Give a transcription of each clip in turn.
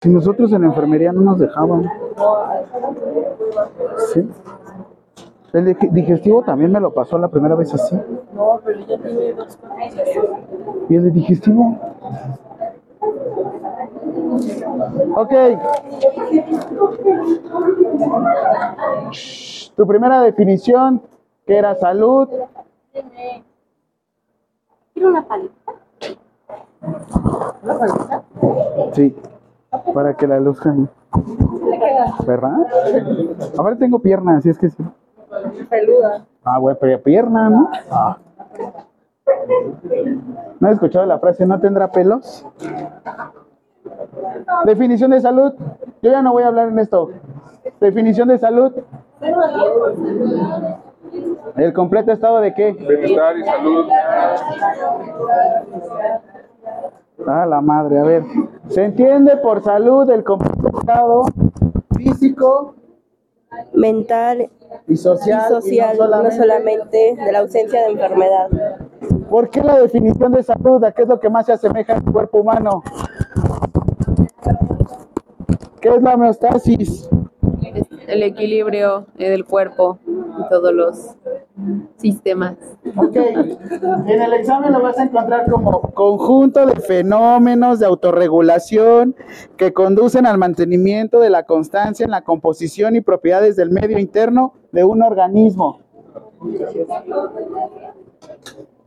Si nosotros en la enfermería no nos dejaban. Sí. El dig- digestivo también me lo pasó la primera vez así. No, pero ya tiene dos. ¿Y el de digestivo? Ok. Shh, Tu primera definición, que era salud. ¿Quiere una palita? ¿Una palita? Sí. Para que la luz ahí. ¿Verdad? Ahora tengo piernas, así es que sí. Peluda. Ah, güey, pero pierna, ¿no? Ah. ¿No has escuchado la frase, no tendrá pelos? Definición de salud. Yo ya no voy a hablar en esto. Definición de salud. ¿El completo estado de qué? Bienestar y salud. Ah, la madre, a ver. Se entiende por salud el completo estado físico mental y social. y social, no no solamente- solamente de la ausencia de enfermedad. ¿Por qué la definición de salud? ¿A qué es lo que más se asemeja al cuerpo humano? ¿Qué es la homeostasis? El equilibrio eh, del cuerpo y todos los sistemas. Ok, en el examen lo vas a encontrar como conjunto de fenómenos de autorregulación que conducen al mantenimiento de la constancia en la composición y propiedades del medio interno de un organismo.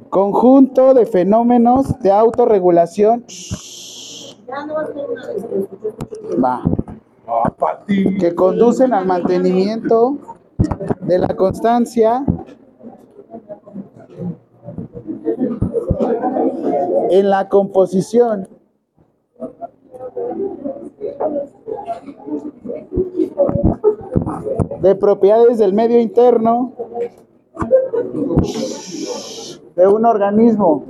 Conjunto de fenómenos de autorregulación. Va. Que conducen al mantenimiento de la constancia. En la composición. De propiedades del medio interno. De un organismo.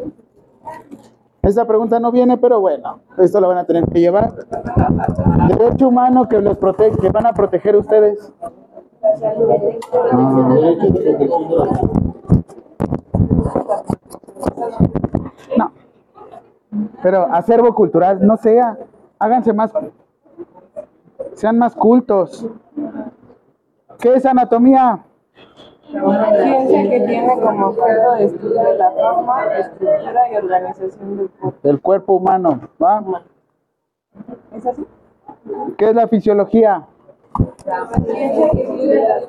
Esta pregunta no viene, pero bueno, esto lo van a tener que llevar. Derecho humano que los protege, que van a proteger ustedes. No. Pero acervo cultural, no sea, háganse más, sean más cultos. ¿Qué es anatomía? Ciencia que tiene como objeto de estudio la forma, estructura y organización del cuerpo. Del cuerpo humano. ¿va? ¿Es así? ¿Qué es la fisiología? Ciencia que estudia la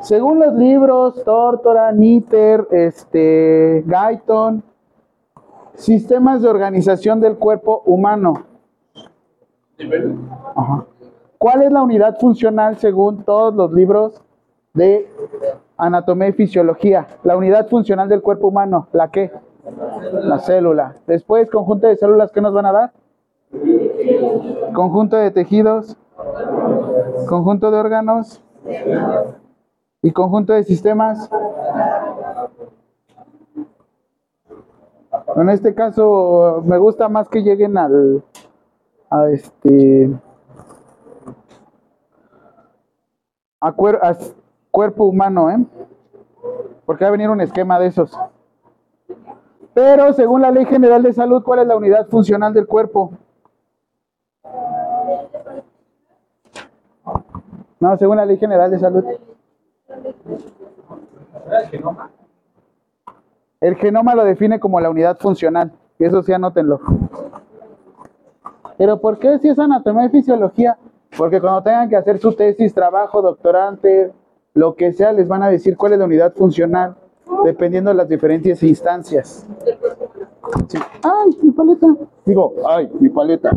Según los libros, Tórtora, Nitter, este, Guyton, sistemas de organización del cuerpo humano. ¿Cuál es la unidad funcional según todos los libros de anatomía y fisiología? La unidad funcional del cuerpo humano, ¿la qué? La célula. Después, conjunto de células, ¿qué nos van a dar? Conjunto de tejidos, conjunto de órganos y conjunto de sistemas. En este caso, me gusta más que lleguen al a este a, cuer- a cuerpo humano, ¿eh? Porque va a venir un esquema de esos. Pero según la Ley General de Salud, ¿cuál es la unidad funcional del cuerpo? No, según la Ley General de Salud. El genoma lo define como la unidad funcional. Y eso sí, anótenlo. Pero ¿por qué si es anatomía y fisiología? Porque cuando tengan que hacer su tesis, trabajo, doctorante, lo que sea, les van a decir cuál es la unidad funcional, dependiendo de las diferentes instancias. ¡Ay, mi paleta! Digo, ¡ay, mi paleta!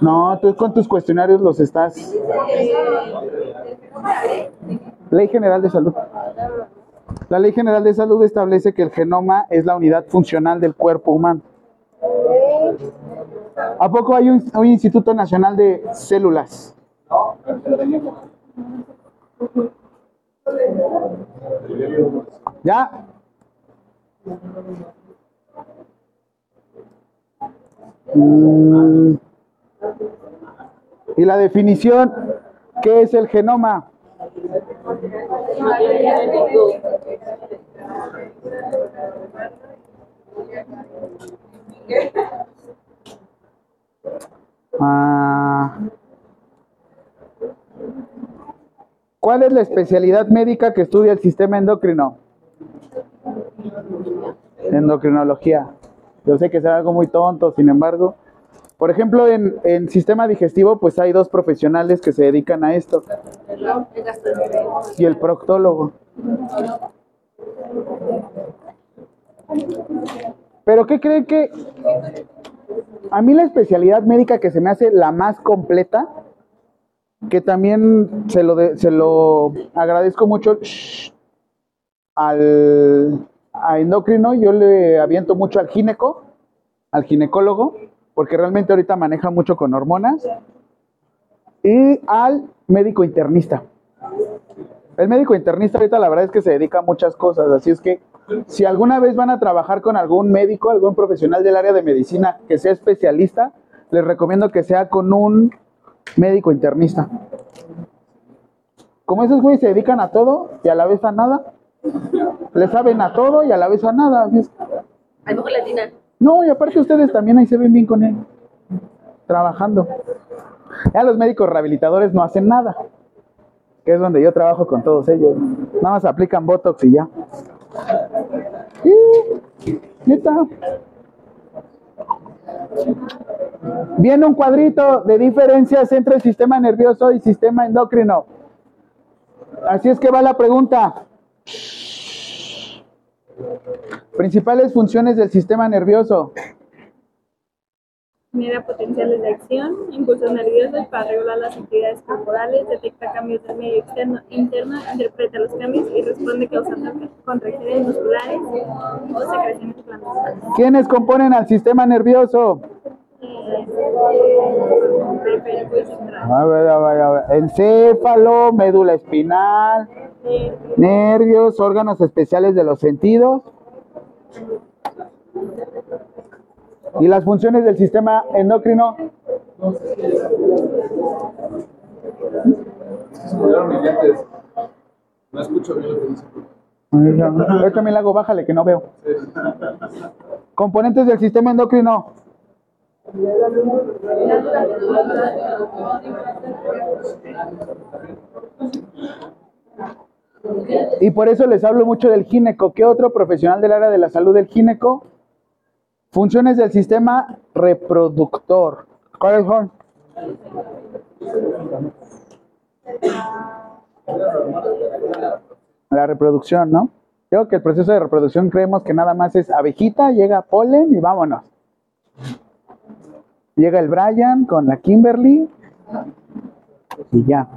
No, tú con tus cuestionarios los estás. Ley General de Salud. La Ley General de Salud establece que el genoma es la unidad funcional del cuerpo humano. ¿A poco hay un, Instituto Nacional de Células? ¿Ya? Mm. Y la definición, ¿qué es el genoma? Ah, ¿Cuál es la especialidad médica que estudia el sistema endocrino? Endocrinología. Yo sé que es algo muy tonto, sin embargo. Por ejemplo, en, en sistema digestivo, pues hay dos profesionales que se dedican a esto. Y el proctólogo. Pero ¿qué creen que a mí la especialidad médica que se me hace la más completa, que también se lo, se lo agradezco mucho al a endocrino, yo le aviento mucho al gineco, al ginecólogo, porque realmente ahorita maneja mucho con hormonas, y al médico internista. El médico internista ahorita la verdad es que se dedica a muchas cosas, así es que si alguna vez van a trabajar con algún médico, algún profesional del área de medicina que sea especialista, les recomiendo que sea con un médico internista. Como esos güeyes se dedican a todo y a la vez a nada, le saben a todo y a la vez a nada. A lo mejor latina. No, y aparte ustedes también ahí se ven bien con él, trabajando. Ya los médicos rehabilitadores no hacen nada, que es donde yo trabajo con todos ellos. Nada más aplican Botox y ya. Y, neta. Viene un cuadrito de diferencias entre el sistema nervioso y sistema endocrino. Así es que va la pregunta. Principales funciones del sistema nervioso. Genera potenciales de acción, impulsos nerviosos para regular las actividades corporales, detecta cambios del medio externo e interno, interpreta los cambios y responde causando contracciones musculares o secreciones glandulares. ¿Quiénes componen al sistema nervioso? A ver, a ver, a ver. Encéfalo, médula espinal, nervios, órganos especiales de los sentidos. ¿Y las funciones del sistema endocrino? No escucho bien lo que dice. Yo también le hago, bájale que no veo. Componentes del sistema endocrino. Y por eso les hablo mucho del gineco. ¿Qué otro profesional del área de la salud del gineco? Funciones del sistema reproductor. ¿Cuáles son? La reproducción, ¿no? Creo que el proceso de reproducción creemos que nada más es abejita, llega polen y vámonos. Llega el Brian con la Kimberly y ya.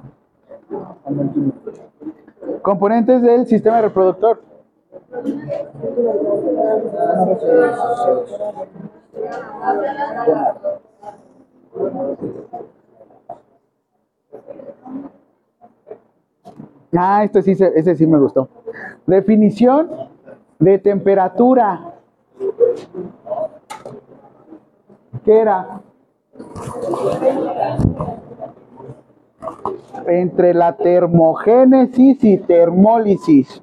Componentes del sistema reproductor. Ah, este sí, se- ese sí me gustó. Definición de temperatura. ¿Qué era? Entre la termogénesis y termólisis.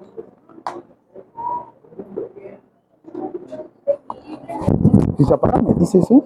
Apaga, me dices, ¿eh?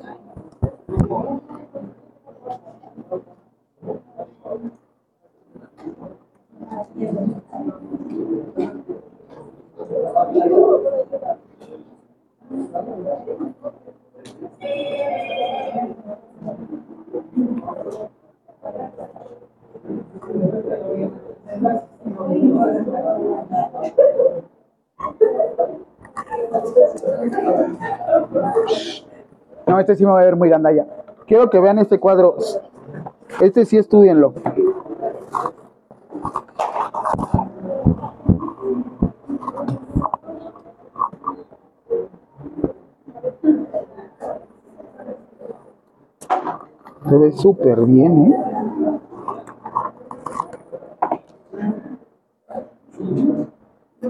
No, este sí me va a ver muy gandalla. Quiero que vean este cuadro. Este sí estudienlo. Se ve súper bien, ¿eh? Yo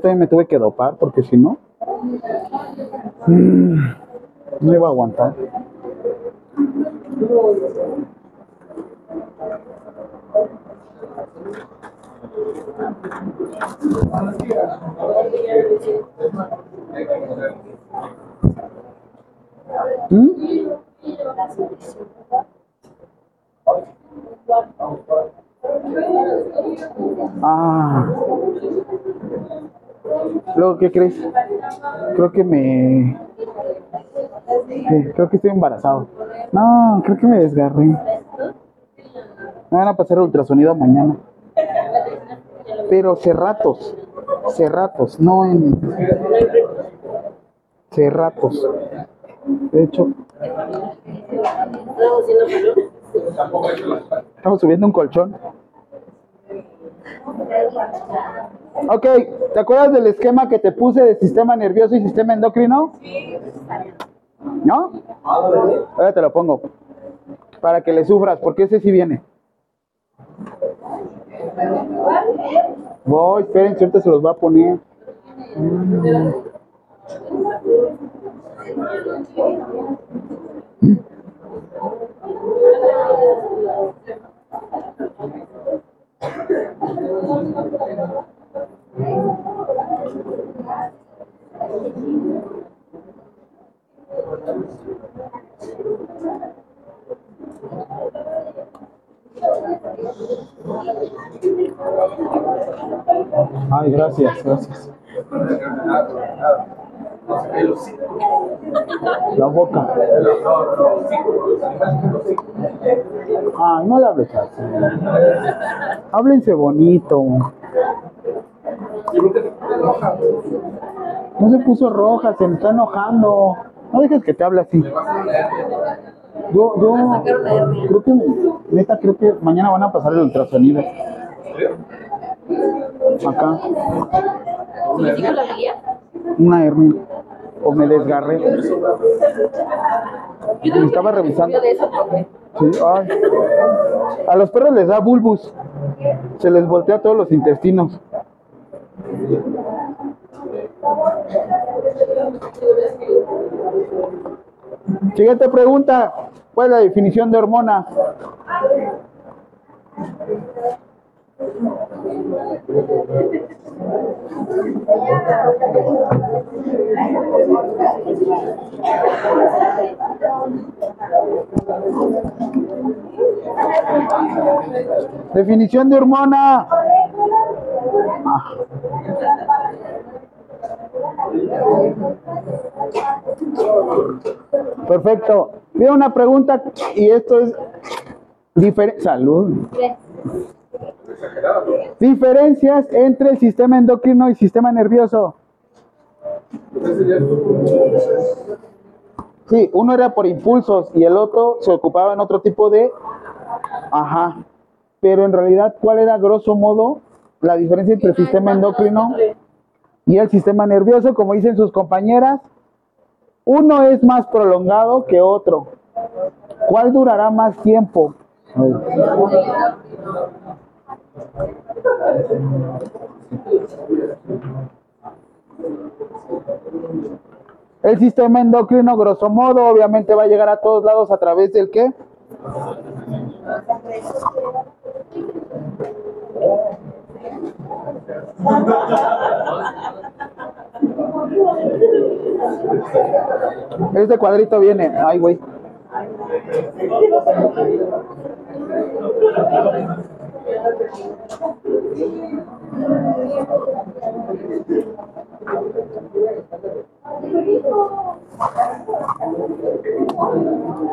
también me tuve que dopar porque si no, mm, no iba a aguantar. ¿Mm? Ah. Luego, ¿qué crees? Creo que me... Creo que estoy embarazado. No, creo que me desgarré. Me van a pasar ultrasonido mañana. Pero cerratos. Cerratos, no en... Cerratos. De hecho, estamos subiendo un colchón. Ok, ¿te acuerdas del esquema que te puse de sistema nervioso y sistema endocrino? ¿No? Ahora te lo pongo. Para que le sufras, porque ese sí viene. Voy, esperen, ahorita se los va a poner. Ay, gracias, gracias. La boca. Ay, no le hables. Háblense bonito. No se puso roja, se me está enojando. No dejes que te hable así. Yo, yo creo que, neta, creo que mañana van a pasar el ultrasonido. Acá. Una hernia. O me desgarré. Me estaba revisando. A los perros les da bulbus. Se les voltea todos los intestinos. Siguiente pregunta. ¿Cuál es la definición de hormona? Definición de hormona. Perfecto. Mira una pregunta y esto es diferente. Salud. Diferencias entre el sistema endocrino y sistema nervioso. Sí, uno era por impulsos y el otro se ocupaba en otro tipo de... Ajá. Pero en realidad, ¿cuál era grosso modo la diferencia entre el sistema endocrino y el sistema nervioso? Como dicen sus compañeras, uno es más prolongado que otro. ¿Cuál durará más tiempo? El sistema endocrino, grosso modo, obviamente va a llegar a todos lados a través del qué? Este cuadrito viene, ay güey.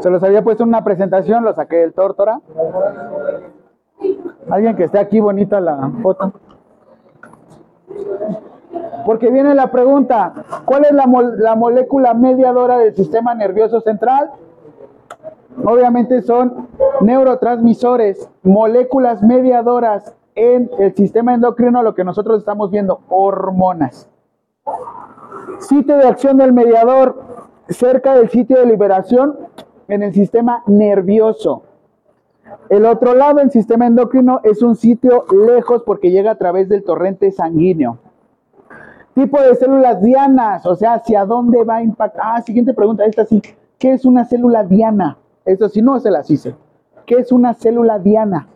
Se los había puesto en una presentación, lo saqué del tórtora. Alguien que esté aquí bonita la foto. Porque viene la pregunta, ¿cuál es la, la molécula mediadora del sistema nervioso central? Obviamente son neurotransmisores, moléculas mediadoras en el sistema endocrino, lo que nosotros estamos viendo, hormonas. Sitio de acción del mediador, cerca del sitio de liberación en el sistema nervioso. El otro lado, el sistema endocrino, es un sitio lejos porque llega a través del torrente sanguíneo. Tipo de células dianas, o sea, ¿hacia dónde va a impactar? Ah, siguiente pregunta, esta sí. ¿Qué es una célula diana? Esto sí no se las hice. ¿Qué es una célula diana?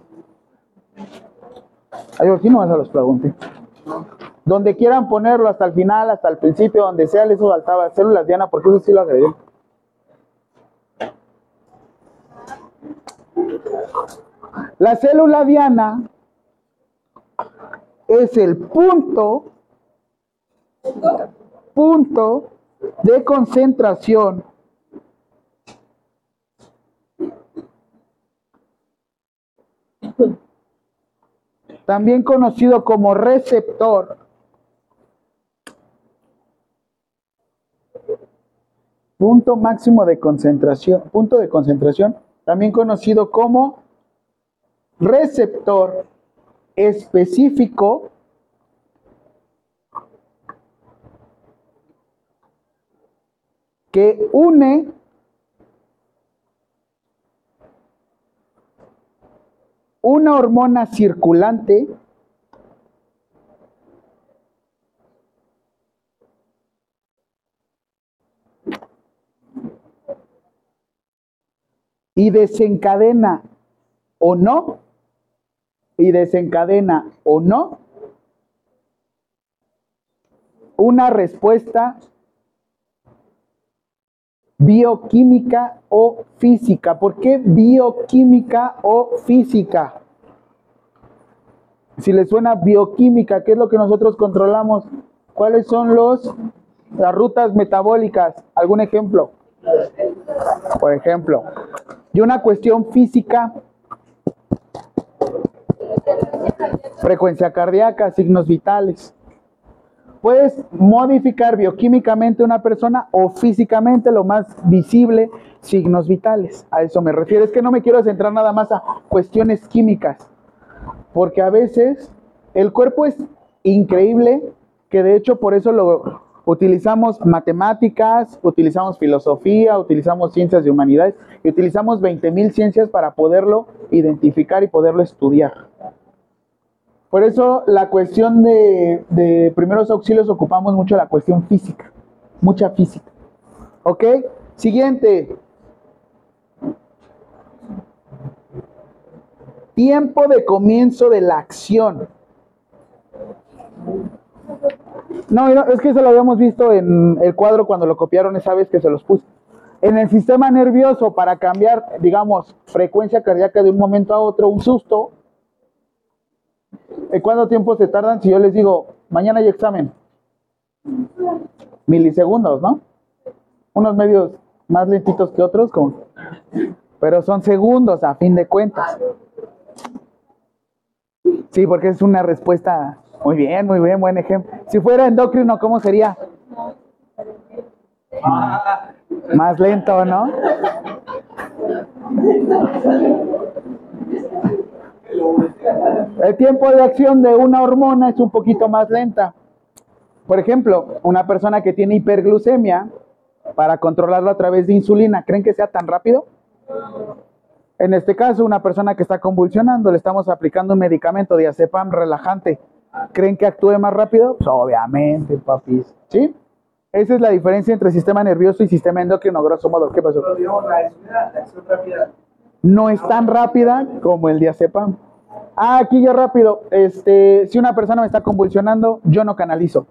Ay, ¿por qué no a los pregunté? Donde quieran ponerlo, hasta el final, hasta el principio, donde sea, les faltaba células diana, porque eso sí lo agregué. La célula diana es el punto, punto de concentración también conocido como receptor, punto máximo de concentración, punto de concentración, también conocido como receptor específico que une una hormona circulante y desencadena o no, y desencadena o no una respuesta bioquímica o física. ¿Por qué bioquímica o física? Si le suena bioquímica, ¿qué es lo que nosotros controlamos? ¿Cuáles son los las rutas metabólicas? ¿Algún ejemplo? Por ejemplo, y una cuestión física, frecuencia cardíaca, signos vitales. Puedes modificar bioquímicamente una persona o físicamente lo más visible, signos vitales. A eso me refiero. Es que no me quiero centrar nada más a cuestiones químicas, porque a veces el cuerpo es increíble, que de hecho por eso lo utilizamos matemáticas, utilizamos filosofía, utilizamos ciencias de humanidades y utilizamos 20.000 ciencias para poderlo identificar y poderlo estudiar. Por eso la cuestión de, primeros auxilios ocupamos mucho la cuestión física, mucha física. ¿Ok? Siguiente. Tiempo de comienzo de la acción. No, es que eso lo habíamos visto en el cuadro cuando lo copiaron esa vez que se los puse. En el sistema nervioso, para cambiar, digamos, frecuencia cardíaca de un momento a otro, un susto, ¿En cuánto tiempo se tardan si yo les digo, mañana hay examen? Milisegundos, ¿no? Unos medios más lentitos que otros, como... pero son segundos a fin de cuentas. Sí, porque es una respuesta muy bien, muy bien, buen ejemplo. Si fuera endocrino, ¿cómo sería? Más lento, ¿no? El tiempo de acción de una hormona es un poquito más lenta. Por ejemplo, una persona que tiene hiperglucemia, para controlarlo a través de insulina, ¿creen que sea tan rápido? En este caso, una persona que está convulsionando, le estamos aplicando un medicamento diazepam relajante. ¿Creen que actúe más rápido? Pues obviamente, papis. ¿Sí? Esa es la diferencia entre sistema nervioso y sistema endocrino, grosso modo. ¿Qué pasó? No es tan rápida como el diazepam. Ah, aquí yo rápido. Este, si una persona me está convulsionando, yo no canalizo.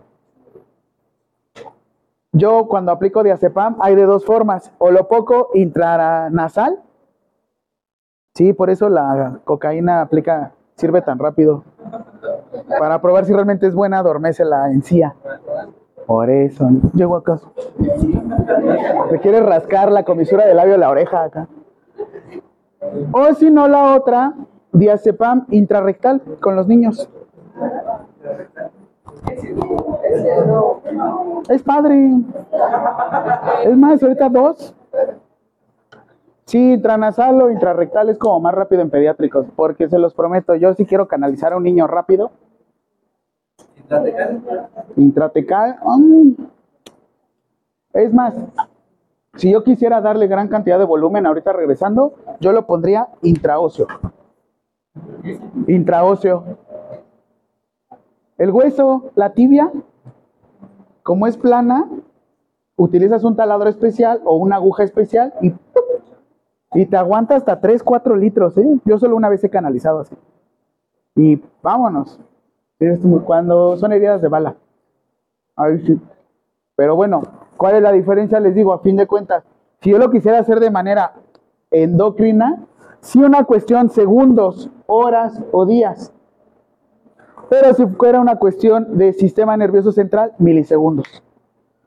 Yo cuando aplico diazepam hay de dos formas, o lo poco intranasal. Sí, por eso la cocaína aplica sirve tan rápido. Para probar si realmente es buena, adormece la encía. Por eso, llego acaso. Te quiere rascar la comisura del labio de la oreja acá. O si no, la otra, diazepam intrarrectal con los niños. Es padre. Es más, ahorita dos. Sí, intranasal o intrarrectal es como más rápido en pediátricos, porque se los prometo, yo sí quiero canalizar a un niño rápido. Intratecal. Intratecal. Mm. Es más, si yo quisiera darle gran cantidad de volumen ahorita regresando, yo lo pondría intraóseo. Intraóseo. El hueso, la tibia, como es plana, utilizas un taladro especial o una aguja especial y, y te aguanta hasta 3, 4 litros. ¿eh? Yo solo una vez he canalizado así. Y vámonos. Cuando son heridas de bala. Ahí sí. Pero bueno, ¿cuál es la diferencia? Les digo, a fin de cuentas, si yo lo quisiera hacer de manera endocrina, sí una cuestión segundos, horas o días. Pero si fuera una cuestión de sistema nervioso central, milisegundos.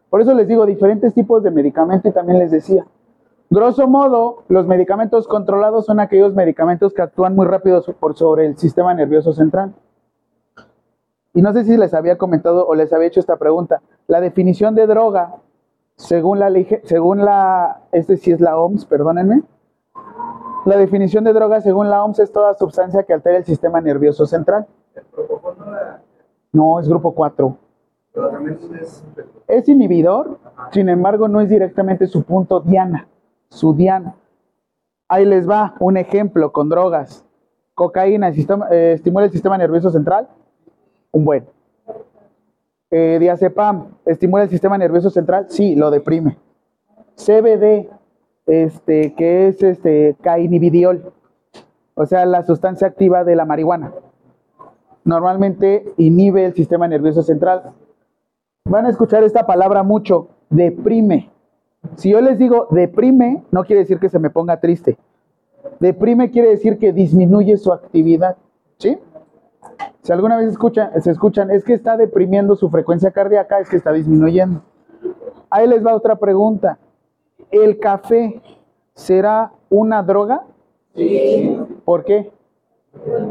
Por eso les digo, diferentes tipos de medicamento y también les decía, grosso modo, los medicamentos controlados son aquellos medicamentos que actúan muy rápido por sobre el sistema nervioso central. Y no sé si les había comentado o les había hecho esta pregunta. La definición de droga, según la ley, según la, este sí es la OMS, perdónenme. La definición de droga según la OMS es toda sustancia que altera el sistema nervioso central. No, es grupo 4. Pero también es. Es inhibidor, sin embargo no es directamente su punto diana, su diana. Ahí les va un ejemplo con drogas. Cocaína eh, estimula el sistema nervioso central, un buen. Eh, diazepam estimula el sistema nervioso central, sí, lo deprime. CBD, este, que es este cainibidiol, o sea, la sustancia activa de la marihuana. Normalmente inhibe el sistema nervioso central. Van a escuchar esta palabra mucho, deprime. Si yo les digo deprime, no quiere decir que se me ponga triste. Deprime quiere decir que disminuye su actividad. ¿Sí? Si alguna vez escuchan, se escuchan, es que está deprimiendo su frecuencia cardíaca, es que está disminuyendo. Ahí les va otra pregunta. ¿El café será una droga? Sí. ¿Por qué?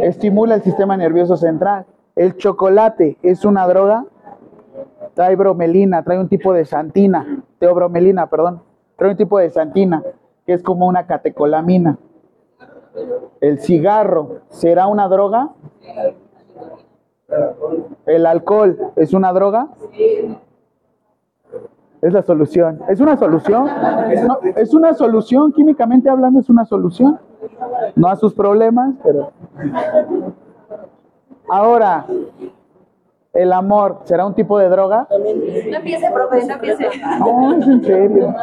Estimula el sistema nervioso central. ¿El chocolate es una droga? trae bromelina, trae un tipo de santina, teobromelina, perdón, trae un tipo de santina, que es como una catecolamina. El cigarro, ¿será una droga? ¿El alcohol es una droga? Es la solución. ¿Es una solución? No, es una solución, químicamente hablando, es una solución. No a sus problemas, pero... Ahora, ¿el amor será un tipo de droga? No empiece, profe, no empiece. No, es en serio.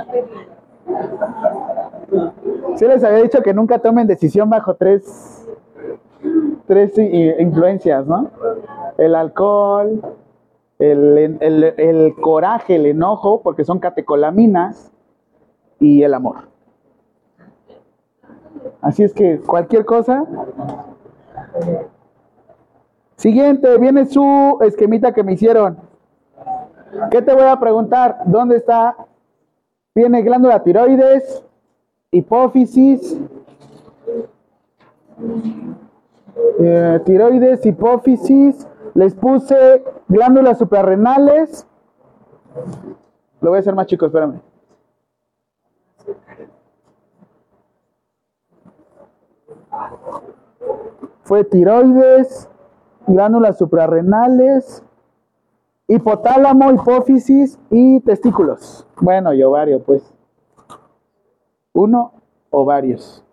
Sí les había dicho que nunca tomen decisión bajo tres, tres influencias, ¿no? El alcohol, el, el- el coraje, el enojo, porque son catecolaminas, y el amor. Así es que cualquier cosa. Siguiente, viene su esquemita que me hicieron. ¿Qué te voy a preguntar? ¿Dónde está? Viene glándula tiroides, hipófisis, eh, tiroides, hipófisis. Les puse glándulas suprarrenales. Lo voy a hacer más chico, espérame. Fue tiroides, glándulas suprarrenales, hipotálamo, hipófisis y testículos. Bueno, y ovario, pues. Uno o varios.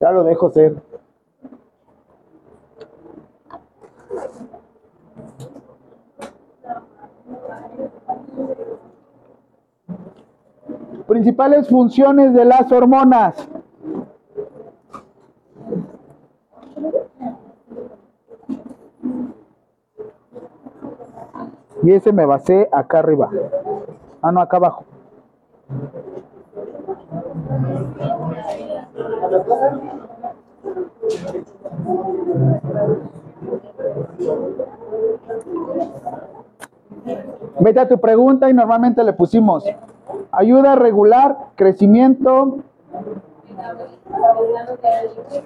Ya lo dejo ser. Principales funciones de las hormonas. Y ese me basé acá arriba. Ah, no, acá abajo. Vete a tu pregunta y normalmente le pusimos ayuda a regular crecimiento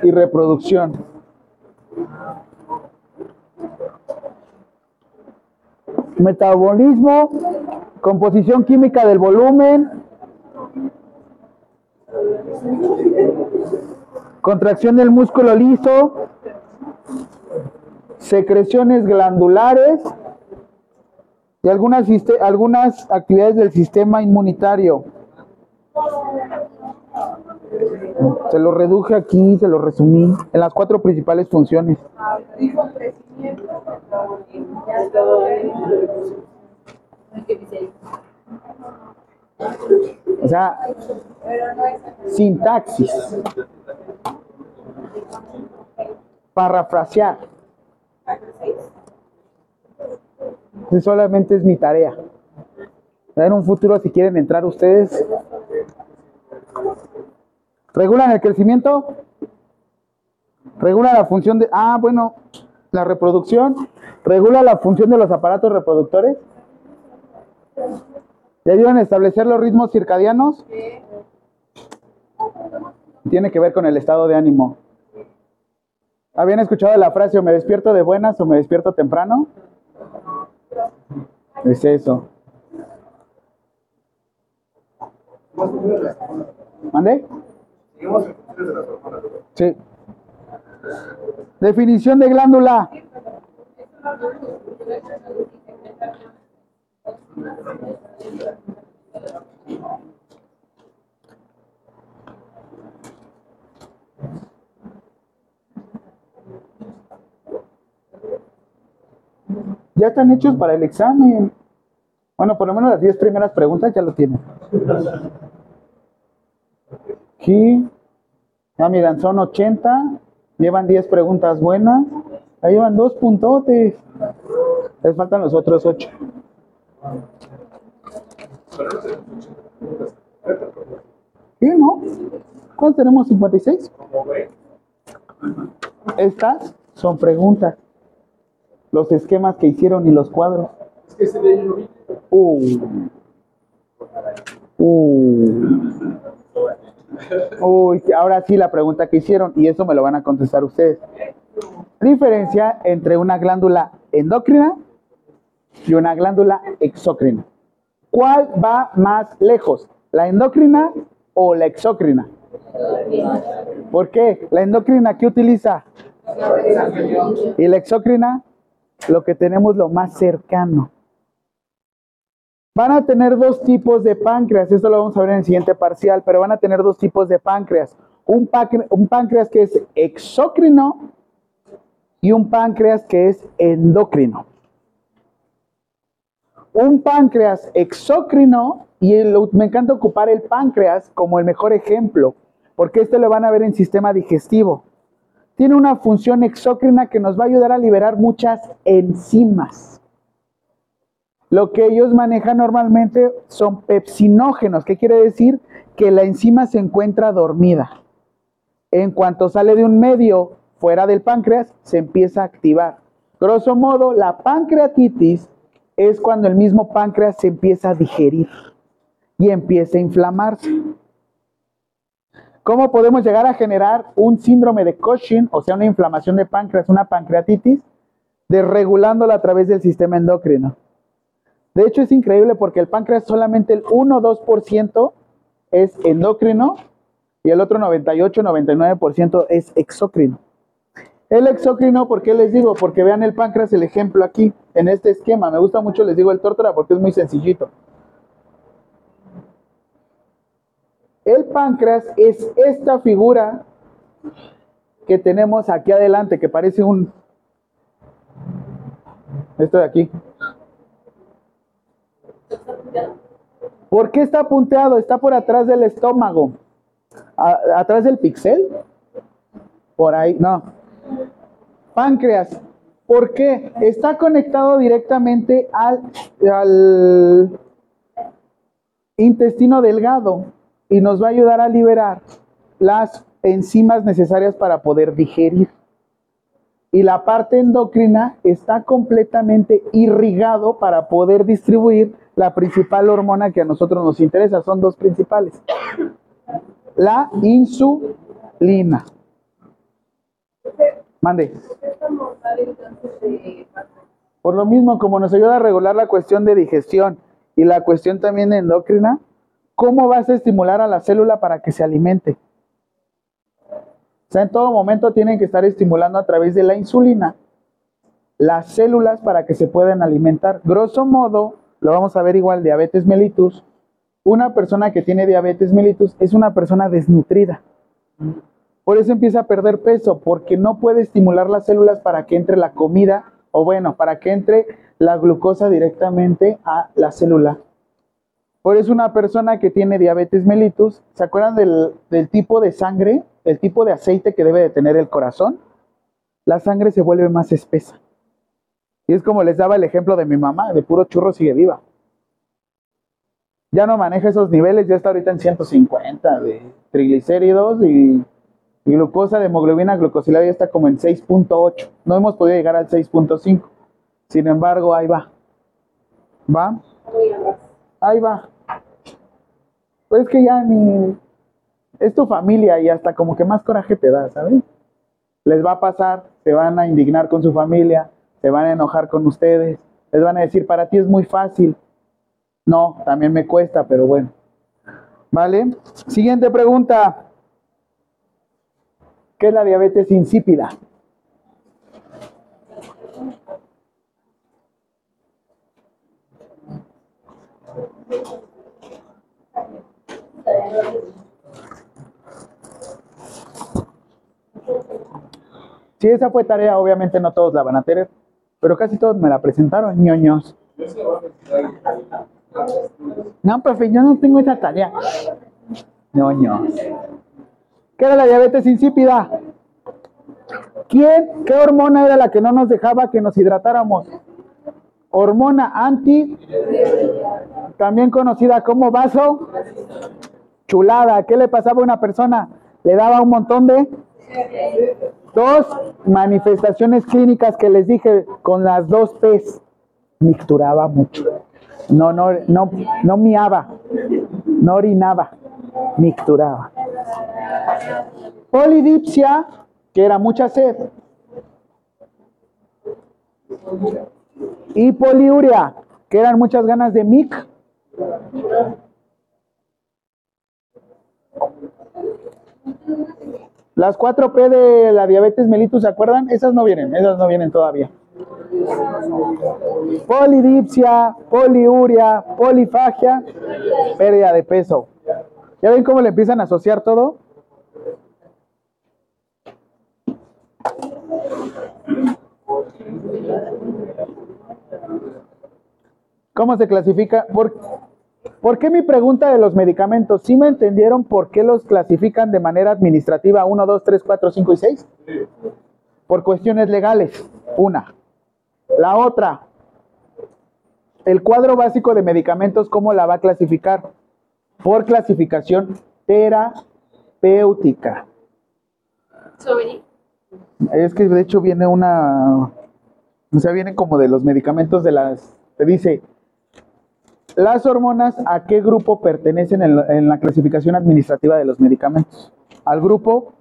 y reproducción. Metabolismo, composición química del volumen, contracción del músculo liso, secreciones glandulares y algunas, algunas actividades del sistema inmunitario. Se lo reduje aquí, se lo resumí en las cuatro principales funciones. O sea, sintaxis. Parafrasear. Solamente es mi tarea. En un futuro, si quieren entrar ustedes, ¿regulan el crecimiento? ¿Regula la función de... Ah, bueno, la reproducción. ¿Regula la función de los aparatos reproductores? ¿Le ayudan a establecer los ritmos circadianos? Tiene que ver con el estado de ánimo. ¿Habían escuchado la frase o me despierto de buenas o me despierto temprano? Es eso. ¿Mande? Sí. Definición de glándula. Ya están hechos para el examen. Bueno, por lo menos las 10 primeras preguntas ya lo tienen. Aquí. Ya miran, son 80. Llevan 10 preguntas buenas. Ahí llevan dos puntotes. Les faltan los otros 8. ¿Qué no? ¿Cuántos tenemos? ¿56? Estas son preguntas. Los esquemas que hicieron y los cuadros. Es que ese de ellos lo vi. Uh. Uh. Uy, ahora sí la pregunta que hicieron, y eso me lo van a contestar ustedes. Diferencia entre una glándula endocrina y una glándula exócrina. ¿Cuál va más lejos? ¿La endocrina o la exócrina? ¿Por qué? ¿La endocrina qué utiliza? ¿Y la exócrina? Lo que tenemos lo más cercano. Van a tener dos tipos de páncreas, esto lo vamos a ver en el siguiente parcial, pero van a tener dos tipos de páncreas. Un, páncre- un páncreas que es exócrino y un páncreas que es endocrino. Un páncreas exócrino, y me encanta ocupar el páncreas como el mejor ejemplo, porque este lo van a ver en sistema digestivo. Tiene una función exócrina que nos va a ayudar a liberar muchas enzimas. Lo que ellos manejan normalmente son pepsinógenos. ¿Qué quiere decir? Que la enzima se encuentra dormida. En cuanto sale de un medio fuera del páncreas, se empieza a activar. Grosso modo, la pancreatitis es cuando el mismo páncreas se empieza a digerir y empieza a inflamarse. ¿Cómo podemos llegar a generar un síndrome de Cushing, o sea, una inflamación de páncreas, una pancreatitis, desregulándola a través del sistema endocrino? De hecho, es increíble porque el páncreas solamente el 1 o 2% es endocrino y el otro 98-99% es exócrino. El exócrino, ¿por qué les digo? Porque vean el páncreas, el ejemplo aquí, en este esquema. Me gusta mucho, les digo el tórtora porque es muy sencillito. El páncreas es esta figura que tenemos aquí adelante, que parece un... Esto de aquí. ¿Por qué está punteado? Está por atrás del estómago. ¿Atrás del pixel? Por ahí, no. Páncreas. ¿Por qué? Está conectado directamente al intestino delgado y nos va a ayudar a liberar las enzimas necesarias para poder digerir. Y la parte endocrina está completamente irrigado para poder distribuir la principal hormona que a nosotros nos interesa. Son dos principales. La insulina. Mande. Por lo mismo, como nos ayuda a regular la cuestión de digestión y la cuestión también endocrina, ¿cómo vas a estimular a la célula para que se alimente? O sea, en todo momento tienen que estar estimulando a través de la insulina las células para que se puedan alimentar. Grosso modo, lo vamos a ver igual, diabetes mellitus. Una persona que tiene diabetes mellitus es una persona desnutrida. Por eso empieza a perder peso, porque no puede estimular las células para que entre la comida, o bueno, para que entre la glucosa directamente a la célula. Por eso una persona que tiene diabetes mellitus, ¿se acuerdan del, del tipo de sangre, el tipo de aceite que debe de tener el corazón? La sangre se vuelve más espesa. Y es como les daba el ejemplo de mi mamá, de puro churro sigue viva. Ya no maneja esos niveles, ya está ahorita en 150 de triglicéridos y, y glucosa de hemoglobina glucosilada ya está como en 6.8. No hemos podido llegar al 6.5. Sin embargo, ahí va. ¿Va? Ahí va. Pues es que ya ni... Es tu familia y hasta como que más coraje te da, ¿sabes? Les va a pasar, se van a indignar con su familia, se van a enojar con ustedes, les van a decir, para ti es muy fácil. No, también me cuesta, pero bueno. ¿Vale? Siguiente pregunta. ¿Qué es la diabetes insípida? Si esa fue tarea, obviamente no todos la van a tener, pero casi todos me la presentaron, ñoños. No, profe, yo no tengo esa tarea. ñoños. ¿Qué era la diabetes insípida? ¿Quién? ¿Qué hormona era la que no nos dejaba que nos hidratáramos? Hormona anti, también conocida como vaso chulada. ¿Qué le pasaba a una persona? Le daba un montón de dos manifestaciones clínicas que les dije con las dos P's. Micturaba mucho. No, no, no, no miaba, no orinaba, micturaba. Polidipsia, que era mucha sed. Y poliuria, que eran muchas ganas de mic. Las 4P de la diabetes mellitus, ¿se acuerdan? Esas no vienen, esas no vienen todavía. Polidipsia, poliuria, polifagia, pérdida de peso. ¿Ya ven cómo le empiezan a asociar todo? ¿Cómo se clasifica? ¿Por, ¿Por qué mi pregunta de los medicamentos? ¿Sí me entendieron por qué los clasifican de manera administrativa 1, 2, 3, 4, 5 y 6? Por cuestiones legales, una. La otra, el cuadro básico de medicamentos, ¿cómo la va a clasificar? Por clasificación terapéutica. Sobre. Es que de hecho viene una, o sea, viene como de los medicamentos de las, te dice, las hormonas a qué grupo pertenecen en la, en la clasificación administrativa de los medicamentos. Al grupo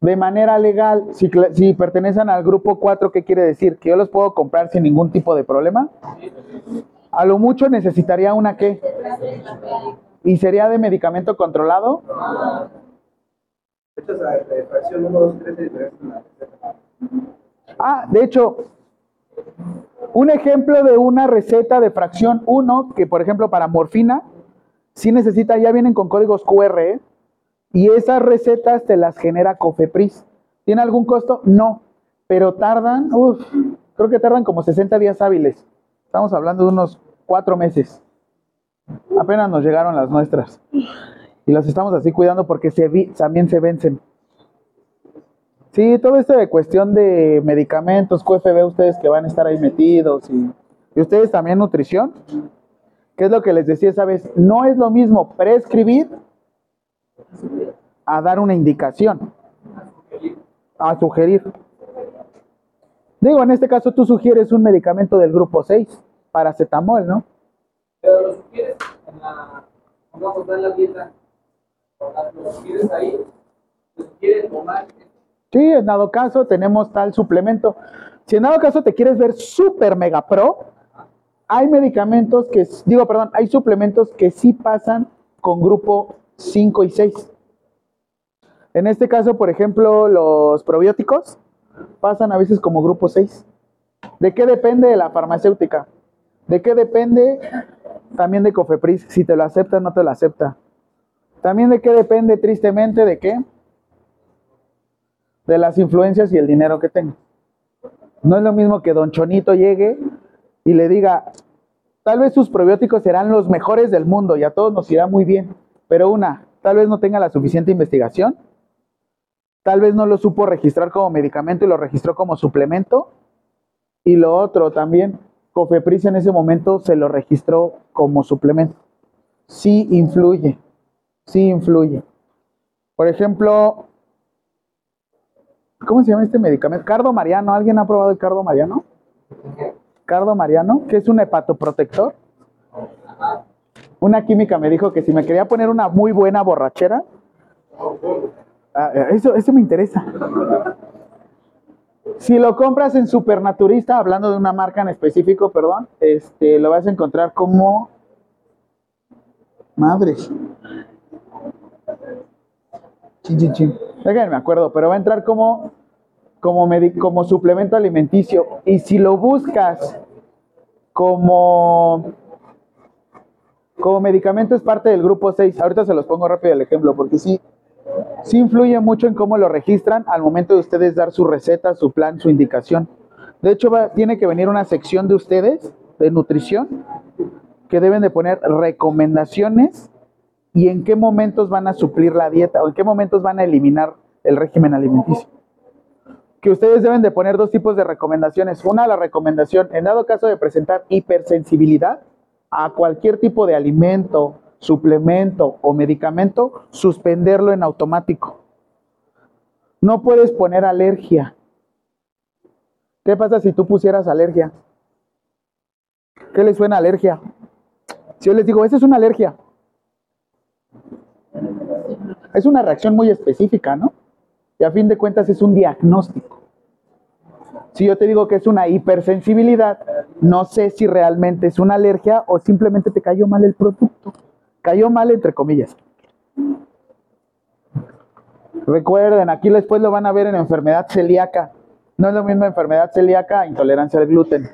de manera legal, si pertenecen al grupo 4, ¿qué quiere decir? ¿Que yo los puedo comprar sin ningún tipo de problema? A lo mucho necesitaría una qué? ¿Y sería de medicamento controlado? Ah, de hecho, un ejemplo de una receta de fracción 1, que por ejemplo para morfina, sí necesita, ya vienen con códigos QR, ¿eh? y esas recetas te las genera Cofepris. ¿Tiene algún costo? No, pero tardan, uf, creo que tardan como 60 días hábiles. Estamos hablando de unos cuatro meses. Apenas nos llegaron las nuestras. Y las estamos así cuidando porque se vi- también se vencen. Sí, todo esto de cuestión de medicamentos, QFB, ustedes que van a estar ahí metidos y, y ustedes también nutrición. ¿Qué es lo que les decía esa vez? No es lo mismo prescribir a dar una indicación, a sugerir. Digo, en este caso tú sugieres un medicamento del grupo 6, paracetamol, ¿no? Pero lo sugieres en la, vamos a dar la dieta, lo sugieres ahí, lo sugieres tomar, Sí, en dado caso tenemos tal suplemento. Si en dado caso te quieres ver super mega pro, hay medicamentos que, digo, perdón, hay suplementos que sí pasan con grupo 5 y 6. En este caso, por ejemplo, los probióticos pasan a veces como grupo 6. ¿De qué depende de la farmacéutica? ¿De qué depende también de Cofepris? Si te lo acepta o no te lo acepta. También de qué depende, tristemente, de qué? De las influencias y el dinero que tengo. No es lo mismo que Don Chonito llegue y le diga, Tal vez sus probióticos serán los mejores del mundo y a todos nos irá muy bien. Pero una, tal vez no tenga la suficiente investigación. Tal vez no lo supo registrar como medicamento y lo registró como suplemento. Y lo otro también, Cofepris en ese momento se lo registró como suplemento. Sí influye, sí influye. Por ejemplo, ¿cómo se llama este medicamento? Cardo Mariano, ¿alguien ha probado el Cardo Mariano? Cardo Mariano, que es un hepatoprotector. Una química me dijo que si me quería poner una muy buena borrachera, ah, eso, eso me interesa. Si lo compras en Supernaturista, hablando de una marca en específico, perdón, este, lo vas a encontrar como... Madre. Chin, chin, chin. Déjenme, me acuerdo, pero va a entrar como, como, como suplemento alimenticio. Y si lo buscas como, como medicamento, es parte del grupo 6. Ahorita se los pongo rápido el ejemplo, porque sí, sí influye mucho en cómo lo registran al momento de ustedes dar su receta, su plan, su indicación. De hecho, va- tiene que venir una sección de ustedes de nutrición que deben de poner recomendaciones y en qué momentos van a suplir la dieta o en qué momentos van a eliminar el régimen alimenticio. Que ustedes deben de poner dos tipos de recomendaciones. Una, la recomendación, en dado caso de presentar hipersensibilidad a cualquier tipo de alimento, suplemento o medicamento, suspenderlo en automático. No puedes poner alergia. ¿Qué pasa si tú pusieras alergia? ¿Qué les suena alergia? Si yo les digo, esa es una alergia. Es una reacción muy específica, ¿no? Y a fin de cuentas es un diagnóstico. Si yo te digo que es una hipersensibilidad, no sé si realmente es una alergia o simplemente te cayó mal el producto. Cayó mal entre comillas. Recuerden, aquí después lo van a ver en enfermedad celíaca. No es lo mismo enfermedad celíaca intolerancia al gluten.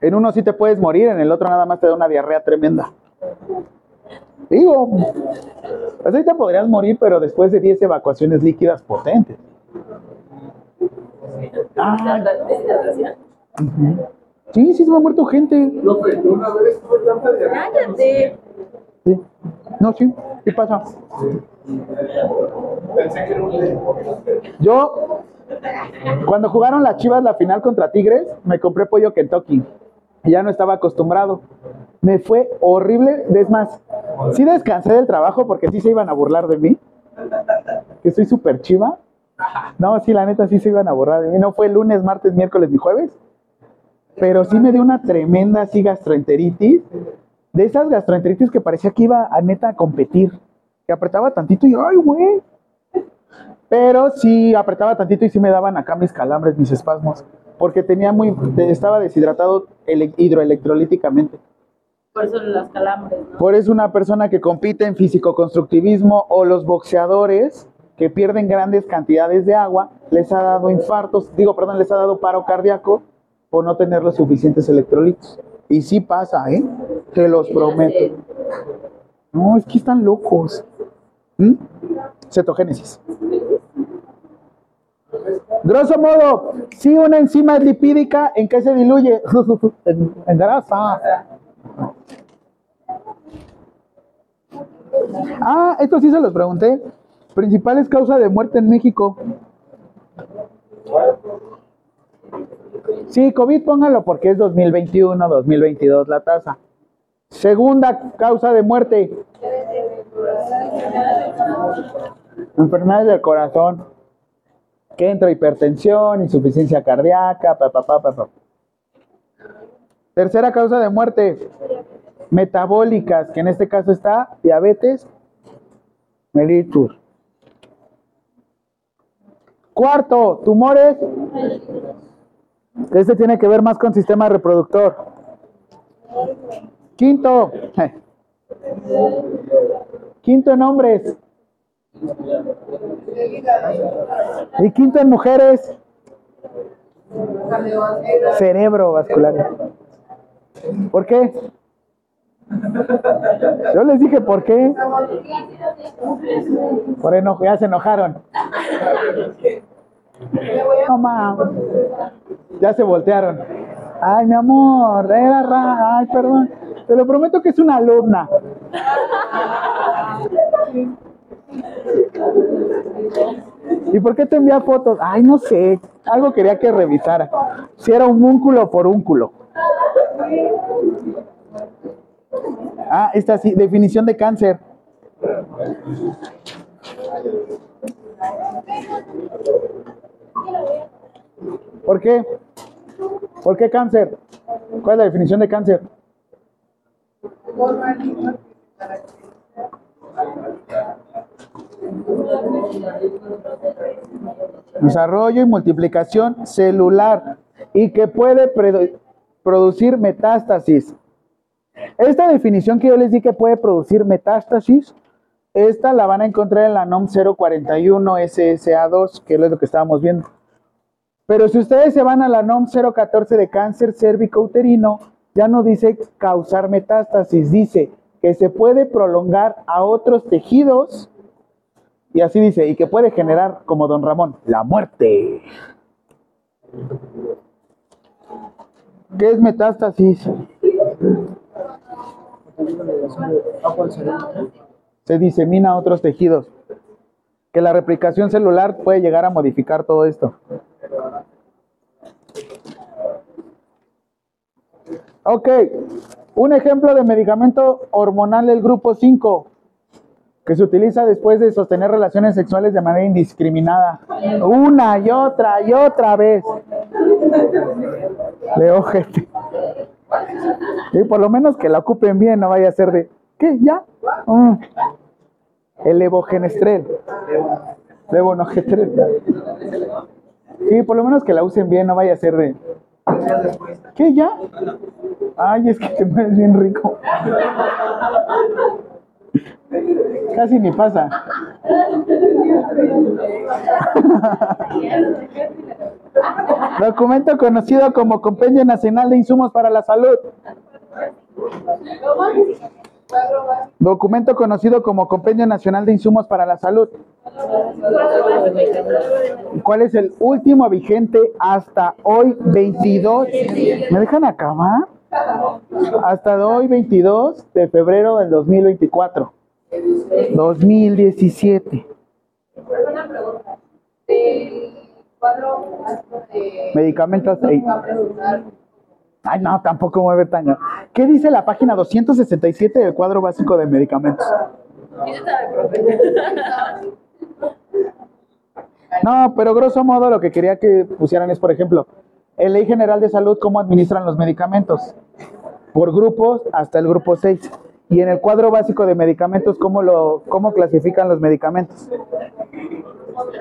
En uno sí te puedes morir, en el otro nada más te da una diarrea tremenda. Digo, pues ahorita podrías morir, pero después de 10 evacuaciones líquidas potentes. Ah. Sí, sí se me ha muerto gente. Cállate. Sí. No, sí, ¿qué pasa? Yo, cuando jugaron las Chivas la final contra Tigres, me compré pollo Kentucky. Y ya no estaba acostumbrado. Me fue horrible. Es más, sí descansé del trabajo porque sí se iban a burlar de mí. Que soy súper chiva. No, sí, la neta sí se iban a burlar de mí. No fue lunes, martes, miércoles ni jueves. Pero sí me dio una tremenda así gastroenteritis. De esas gastroenteritis que parecía que iba a neta a competir. Que apretaba tantito y ¡ay, güey! Pero sí apretaba tantito y sí me daban acá mis calambres, mis espasmos. Porque tenía muy, estaba deshidratado ele- hidroelectrolíticamente. Por eso las calambres, ¿no? Por eso una persona que compite en físico-constructivismo o los boxeadores que pierden grandes cantidades de agua, les ha dado infartos, digo, perdón, les ha dado paro cardíaco por no tener los suficientes electrolitos. Y sí pasa, ¿eh? Te los prometo. No, es que están locos. ¿Mm? Cetogénesis. Grosso modo, si una enzima es lipídica, ¿en qué se diluye? en grasa. Ah, esto sí se los pregunté. Principales causas de muerte en México. Sí, COVID póngalo porque es 2021, 2022 la tasa. Segunda causa de muerte. Enfermedades del corazón. Que entra hipertensión, insuficiencia cardíaca, pa, pa, pa, pa, pa. Tercera causa de muerte. Metabólicas, que en este caso está diabetes mellitus. Cuarto, tumores. Este tiene que ver más con sistema reproductor. Quinto. Quinto en hombres. Y quinto en mujeres. Cerebro vascular. ¿Por qué? Yo les dije por qué. Por enojo, ya se enojaron. Ya se voltearon. Ay, mi amor, era ra... Ay, perdón. Te lo prometo que es una alumna. ¿Y por qué te envía fotos? Ay, no sé. Algo quería que revisara. Si era un múnculo por únculo. Ah, esta sí, definición de cáncer. ¿Por qué? ¿Por qué cáncer? ¿Cuál es la definición de cáncer? Desarrollo y multiplicación celular y que puede producir metástasis. Esta definición que yo les di que puede producir metástasis, esta la van a encontrar en la NOM 041 SSA2, que es lo que estábamos viendo. Pero si ustedes se van a la NOM 014 de cáncer cérvico-uterino, ya no dice causar metástasis, dice que se puede prolongar a otros tejidos y así dice, y que puede generar, como don Ramón, la muerte. ¿Qué es metástasis? Se disemina a otros tejidos. Que la replicación celular puede llegar a modificar todo esto. Ok, un ejemplo de medicamento hormonal del grupo 5 que se utiliza después de sostener relaciones sexuales de manera indiscriminada. Una y otra y otra vez. Leo gente. Y por lo menos que la ocupen bien, no vaya a ser de, ¿qué? ¿Ya? Mm. El levogenestrel. Levonogestrel. Sí, por lo menos que la usen bien, no vaya a ser de, ¿qué? ¿Ya? Ay, es que te mueves bien rico. Casi ni pasa. Documento conocido como Compendio Nacional de Insumos para la Salud. Documento conocido como Compendio Nacional de Insumos para la Salud. ¿Cuál es el último vigente hasta hoy 22? ¿Me dejan acabar? Hasta hoy 22 de febrero del 2024. 2017. Una pregunta. Del cuadro básico de... Medicamentos. ey. A preguntar. Ay, no, tampoco mueve tan. ¿Qué dice la página 267 del cuadro básico de medicamentos? No, pero grosso modo lo que quería que pusieran es, por ejemplo, en Ley General de Salud, cómo administran los medicamentos. Por grupos hasta el grupo 6. Y en el cuadro básico de medicamentos, cómo, lo, cómo clasifican los medicamentos.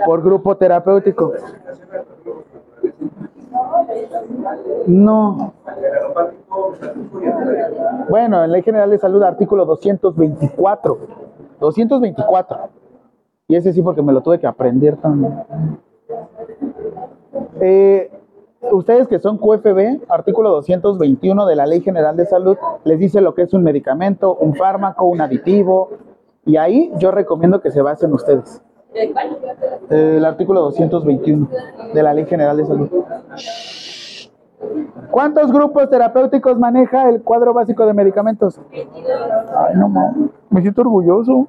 Por grupo terapéutico. No. Bueno, en Ley General de Salud, artículo 224. 224. Y ese sí porque me lo tuve que aprender también. Eh, ustedes que son QFB, artículo 221 de la Ley General de Salud, les dice lo que es un medicamento, un fármaco, un aditivo. Y ahí yo recomiendo que se basen ustedes. El artículo 221 de la Ley General de Salud. ¿Cuántos grupos terapéuticos maneja el cuadro básico de medicamentos? Ay, no mames, me siento orgulloso.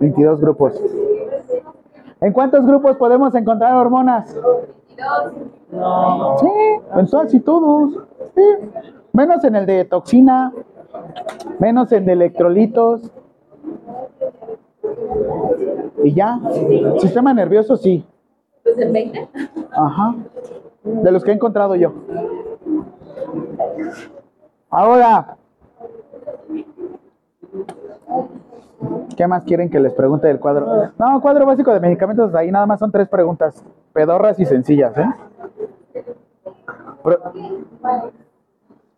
22 grupos. ¿En cuántos grupos podemos encontrar hormonas? Sí, en todas y todos. Sí. Menos en el de toxina, menos en de electrolitos. Y ya. Sistema nervioso, sí. Pues en 20. Ajá. De los que he encontrado yo. Ahora. ¿Qué más quieren que les pregunte del cuadro? No, cuadro básico de medicamentos, ahí nada más son tres preguntas. Pedorras y sencillas, ¿eh?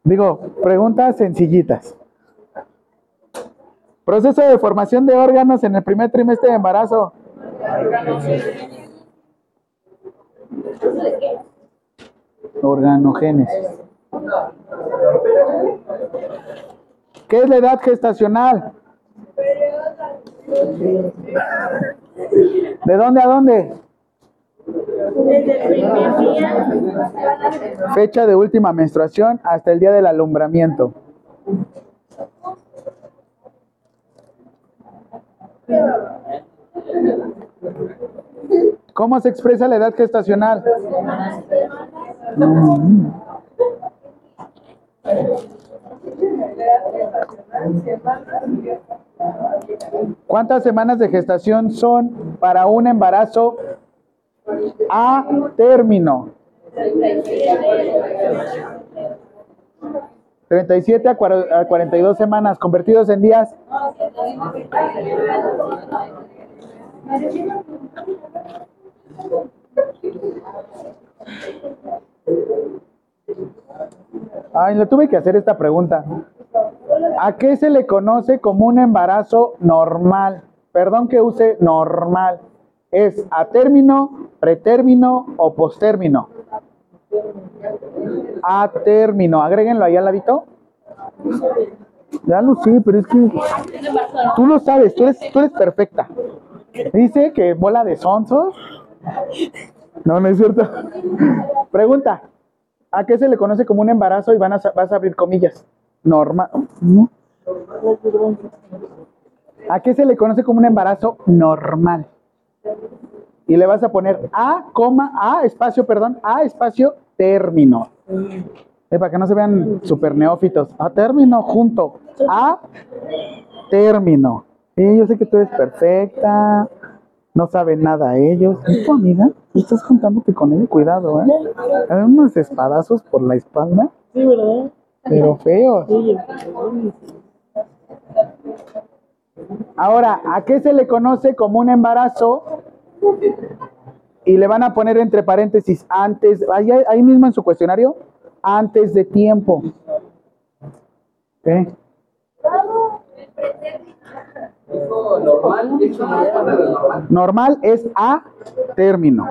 Digo, preguntas sencillitas. Proceso de formación de órganos en el primer trimestre de embarazo. Organogénesis. ¿Qué es la edad gestacional? ¿De dónde a dónde? Desde el primer día Fecha de última menstruación hasta el día del alumbramiento. ¿Cómo se expresa la edad gestacional? Mm. ¿Cuántas semanas de gestación son para un embarazo a término? 37 a cuar- a 42 semanas convertidos en días. Ay, le tuve que hacer esta pregunta. ¿A qué se le conoce como un embarazo normal? Perdón que use normal. ¿Es a término, pretérmino o postérmino? A término. Agréguenlo ahí al ladito. Ya lo sé, pero es que tú lo sabes, tú eres, tú eres perfecta. Dice que bola de sonsos. No, no es cierto. Pregunta. ¿A qué se le conoce como un embarazo? Y van a, vas a abrir comillas. Normal. ¿no? ¿A qué se le conoce como un embarazo normal? Y le vas a poner A, coma, A, espacio, perdón, A, espacio, término. Eh, para que no se vean super neófitos. A término, junto. A, término. Sí, yo sé que tú eres perfecta. No saben nada ellos. ¿Es tu amiga? Estás contándote con ella. Cuidado, ¿eh? Hay unos espadazos por la espalda. Sí, ¿verdad? Pero feos. Ahora, ¿a qué se le conoce como un embarazo? Y le van a poner entre paréntesis antes, ahí, ahí mismo en su cuestionario, antes de tiempo. ¿Qué? Normal es a término.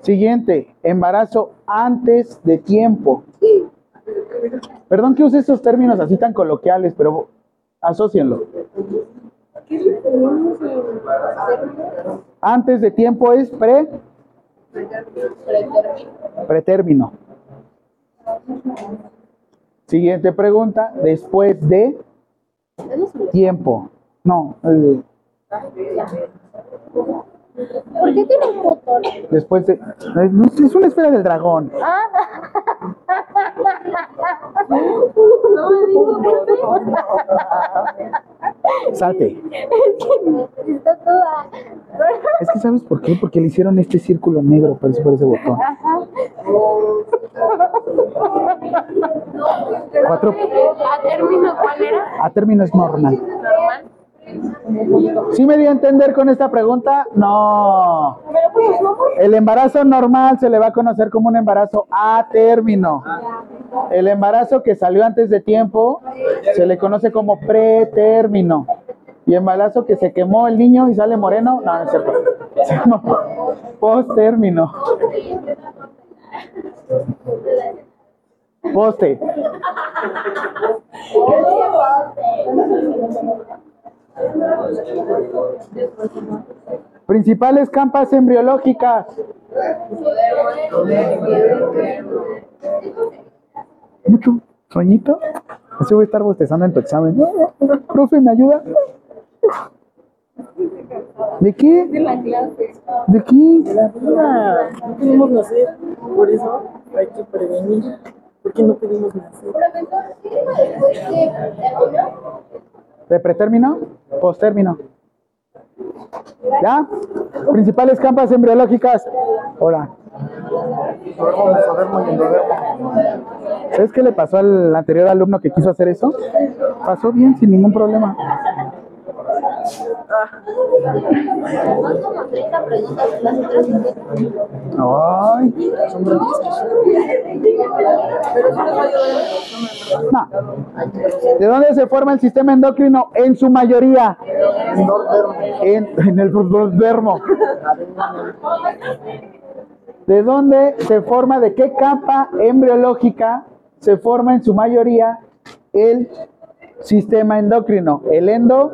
Siguiente, embarazo antes de tiempo. Perdón que use estos términos así tan coloquiales, pero asócienlo. Antes de tiempo es pre pretérmino. Siguiente pregunta, después de tiempo. No, eh, ¿Por qué tienen fotos? después de es, no, es una esfera del dragón. Salte. Está toda. Es que sabes por qué? Porque le hicieron este círculo negro, eso por ese botón. Cuatro ¿A término cuál era? a término es normal. Normal. ¿Sí me di a entender con esta pregunta? No. El embarazo normal se le va a conocer como un embarazo a término. El embarazo que salió antes de tiempo se le conoce como pretérmino. Y embarazo que se quemó el niño y sale moreno, no, no es cierto. Post-término. Poste. Principales campas embriológicas. Mucho sueñito. Así voy a estar bostezando en tu examen. Profe, ¿me ayuda? ¿De qué? de la clase. ¿De qué? No pedimos nacer. Por eso hay que prevenir. ¿Por qué no pedimos nacer? ¿De pretérmino? Postérmino. ¿Ya? Principales campas embriológicas. Hola. ¿Sabes qué le pasó al anterior alumno que quiso hacer eso? Pasó bien, sin ningún problema. Son como 30 preguntas en las otras Ay. No. ¿De dónde se forma el sistema endocrino? En su mayoría. En, en el dermo. ¿De dónde se forma, de qué capa embriológica se forma en su mayoría el sistema endocrino, el endo,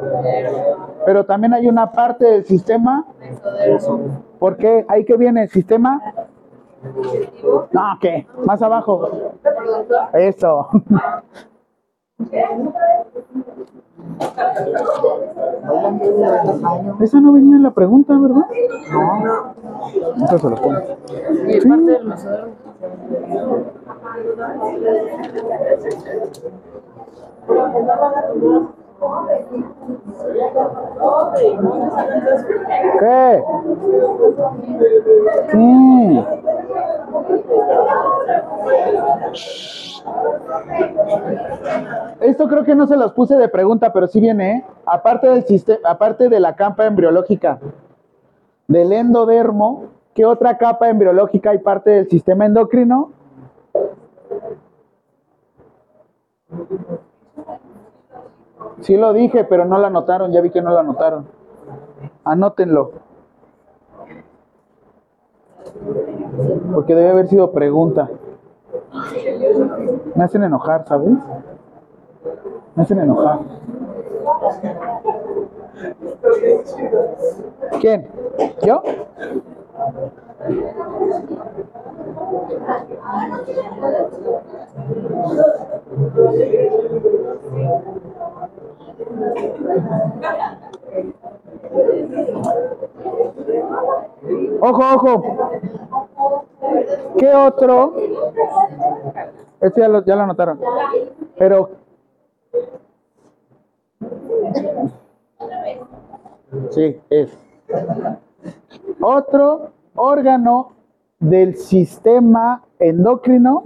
pero también hay una parte del sistema, ¿por qué? Ahí que viene el sistema, no, ¿qué? Más abajo, eso. Esa no venía en la pregunta, ¿verdad? No. Eso se lo pongo. Sí. parte del mesodermo. ¿Qué? ¿Qué? Esto creo que no se los puse de pregunta, pero sí viene, ¿eh? Aparte del sistema, aparte de la capa embriológica del endodermo, ¿qué otra capa embriológica hay parte del sistema endocrino? Sí lo dije, pero no lo anotaron, ya vi que no lo anotaron. Anótenlo. Porque debe haber sido pregunta. Me hacen enojar, ¿sabes? Me hacen enojar. ¿Quién? ¿Yo? Ojo, ojo. ¿Qué otro? Este ya lo, ya lo anotaron. Pero. Sí, es. Otro órgano del sistema endocrino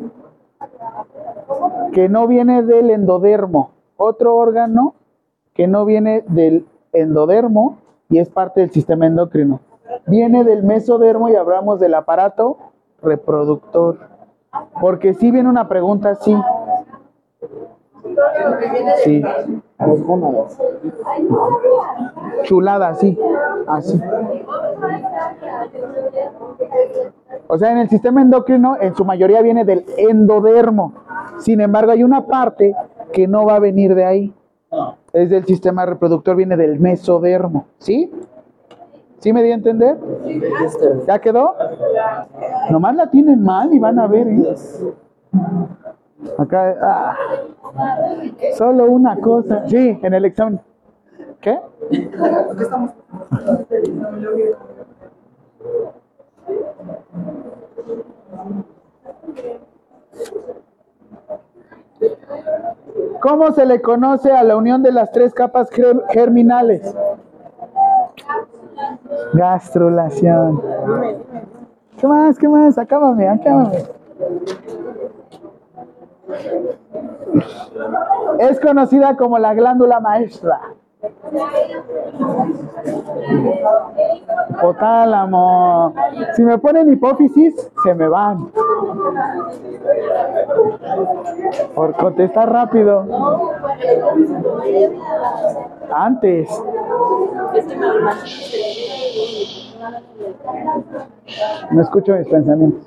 que no viene del endodermo. Otro órgano que no viene del endodermo y es parte del sistema endocrino. Viene del mesodermo y hablamos del aparato reproductor. Porque si viene una pregunta así. Sí. Chulada, así. Así. O sea, en el sistema endocrino, en su mayoría viene del endodermo. Sin embargo, hay una parte que no va a venir de ahí. Es del sistema reproductor, viene del mesodermo. ¿Sí? ¿Sí me di a entender? ¿Ya quedó? Nomás la tienen mal y van a ver. ¿eh? Acá, ah, solo una cosa. Sí, en el examen. ¿Qué? ¿Cómo se le conoce a la unión de las tres capas ger- germinales? Gastrulación. ¿Qué más? ¿Qué más? Acábame, acábame. Es conocida como la glándula maestra. Hipotálamo. Si me ponen hipófisis, se me van. Por contestar rápido. Antes. No escucho mis pensamientos.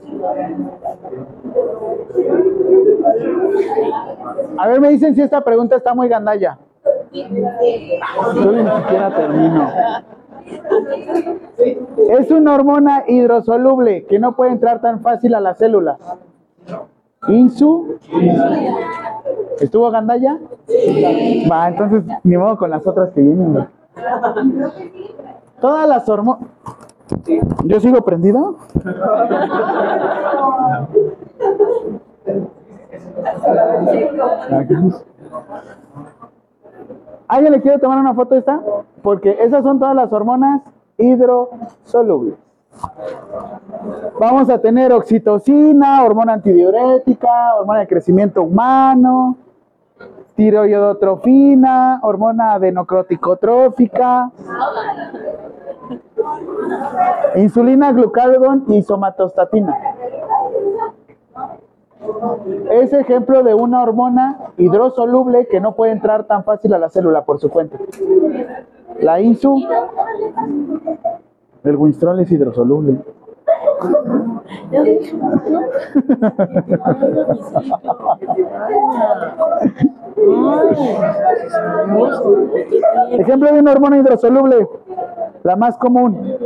A ver, me dicen si esta pregunta está muy gandalla. Yo ni siquiera termino. Es una hormona hidrosoluble que no puede entrar tan fácil a las células. Insu. ¿Estuvo gandalla? Va, entonces ni modo con las otras que vienen. Todas las hormonas. ¿Yo sigo prendido? ¿Alguien le quiere tomar una foto esta? Porque esas son todas las hormonas hidrosolubles. Vamos a tener oxitocina, hormona antidiurética, hormona de crecimiento humano, tiroidotrofina, hormona adenocroticotrófica, insulina, glucagón y somatostatina. Es ejemplo de una hormona hidrosoluble que no puede entrar tan fácil a la célula por su cuenta. La insu, el Winstrol es hidrosoluble. Ejemplo de una hormona hidrosoluble, la más común.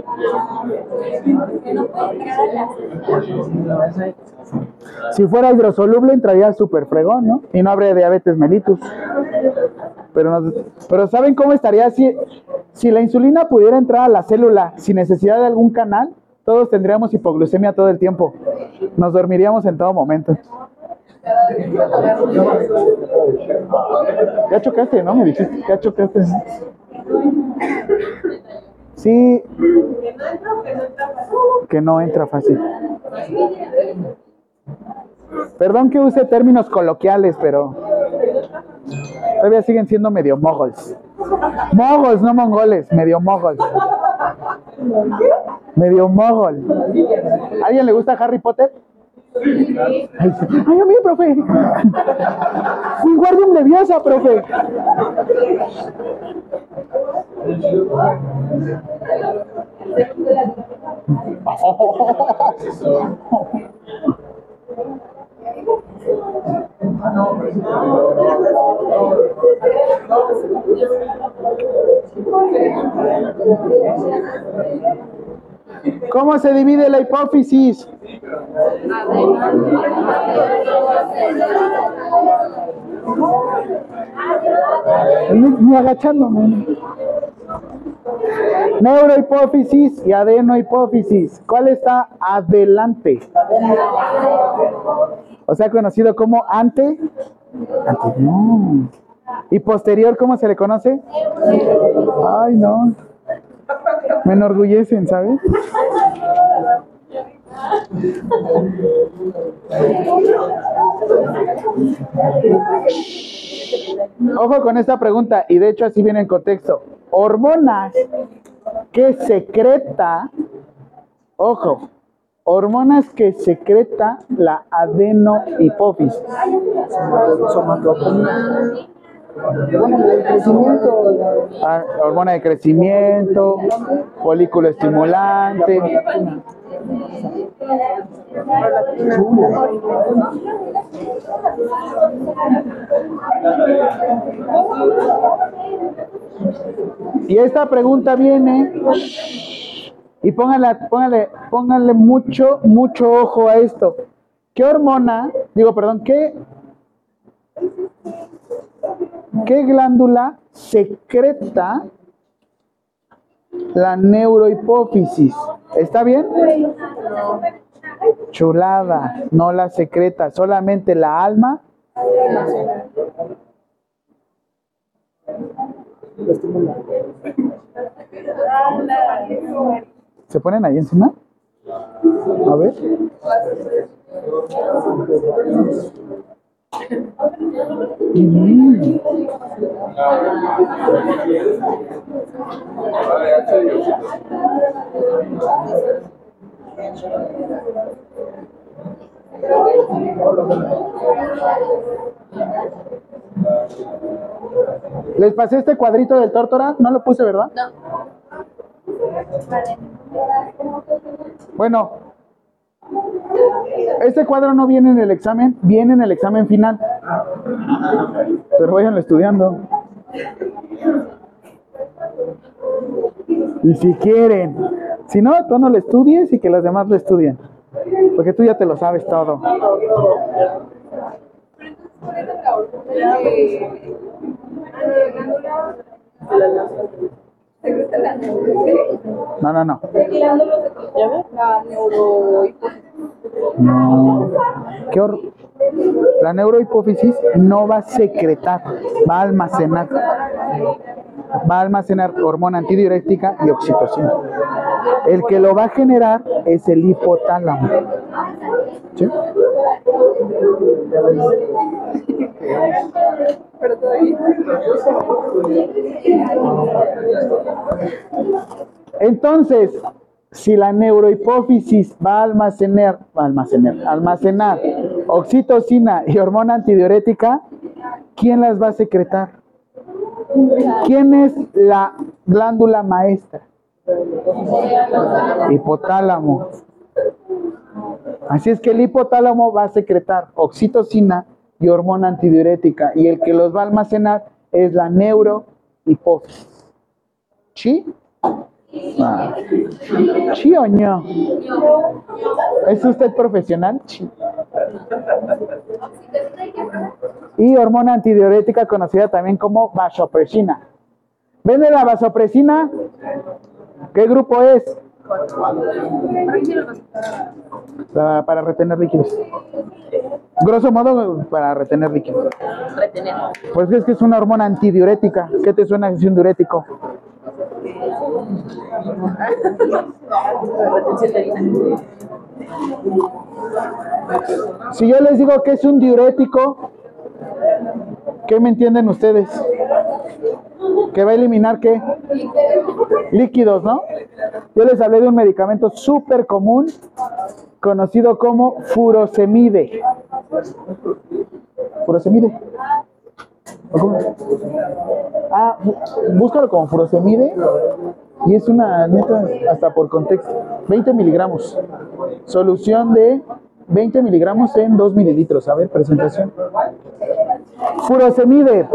Si fuera hidrosoluble entraría super fregón, ¿no? Y no habría diabetes mellitus. Pero, nos- pero ¿saben cómo estaría si, si la insulina pudiera entrar a la célula sin necesidad de algún canal? Todos tendríamos hipoglucemia todo el tiempo. Nos dormiríamos en todo momento. Ya chocaste, ¿no? Me dijiste, ya chocaste. Sí. Que no entra fácil. Perdón que use términos coloquiales, pero todavía siguen siendo medio mogols. Mogols, no mongoles, medio mogols. Medio mogol. ¿A alguien le gusta Harry Potter? Ay, a profe. Wingardium Leviosa, profe. ¿Cómo se divide la hipófisis? Ni, agachándome. Neurohipófisis y adenohipófisis. ¿Cuál está adelante? O sea, conocido como ante. No. ¿Y posterior cómo se le conoce? Ay, no. Me enorgullecen, ¿sabes? Ojo con esta pregunta, y de hecho así viene el contexto. Hormonas que secreta, ojo, hormonas que secreta la adenohipófisis. Ah, hormona de crecimiento, folículo estimulante. Y esta pregunta viene y pónganle, pónganle, pónganle mucho, mucho ojo a esto. ¿Qué hormona, digo, perdón, qué, qué glándula secreta la neurohipófisis? ¿Está bien? Chulada, no la secreta, solamente la alma. ¿Se ponen ahí encima? A ver. Les pasé este cuadrito del tórtora, no lo puse, ¿verdad? Bueno, este cuadro no viene en el examen, viene en el examen final. Pero váyanlo estudiando. Y si quieren, si no, tú no lo estudies y que los demás lo estudien. Porque tú ya te lo sabes todo. No, no, no. No. ¿Qué hor- La neurohipófisis no va a secretar, va a almacenar. Va a almacenar hormona antidiurética y oxitocina. El que lo va a generar es el hipotálamo. ¿Sí? Entonces, si la neurohipófisis va a almacenar, va a almacenar, almacenar oxitocina y hormona antidiurética, ¿quién las va a secretar? ¿Quién es la glándula maestra? Hipotálamo. Así es que el hipotálamo va a secretar oxitocina y hormona antidiurética y el que los va a almacenar es la neurohipófisis. ¿Sí? Ah. ¿Sí o no? ¿Es usted profesional? Sí. Y hormona antidiurética conocida también como vasopresina. ¿Ven de la vasopresina? ¿Qué grupo es? Para, para retener líquidos. Grosso modo, para retener líquidos. Retener. Pues es que es una hormona antidiurética. ¿Qué te suena si es un diurético? Si yo les digo que es un diurético, ¿qué me entienden ustedes? Que va a eliminar qué? Líquidos, ¿no? Yo les hablé de un medicamento súper común conocido como furosemide. Furosemide. ¿O cómo? Ah, bú- búscalo como furosemide y es una neta hasta por contexto. 20 miligramos. Solución de 20 miligramos en 2 mililitros. A ver, presentación. Furosemide.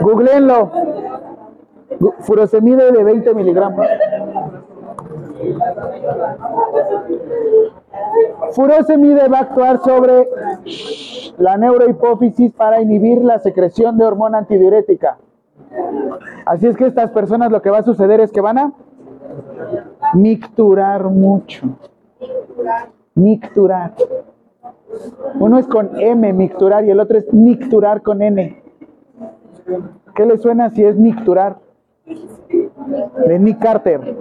Googleenlo. Furosemide de 20 miligramos. Furosemide va a actuar sobre la neurohipófisis para inhibir la secreción de hormona antidiurética. Así es que estas personas lo que va a suceder es que van a micturar mucho. Micturar. Uno es con M, micturar, y el otro es nicturar con N. ¿Qué le suena si es nicturar? De Nick Carter.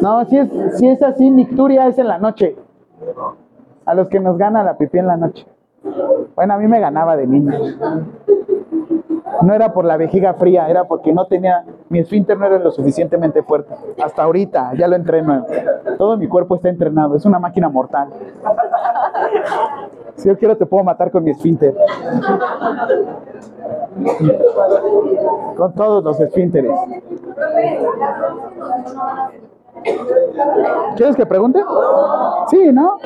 No, si es, si es así, nicturia es en la noche. A los que nos gana la pipí en la noche. Bueno, a mí me ganaba de niño. No era por la vejiga fría, era porque no tenía, mi esfínter no era lo suficientemente fuerte. Hasta ahorita, ya lo entreno. Todo mi cuerpo está entrenado, es una máquina mortal. Si yo quiero te puedo matar con mi esfínter. Con todos los esfínteres. ¿Quieres que pregunte? Sí, ¿no?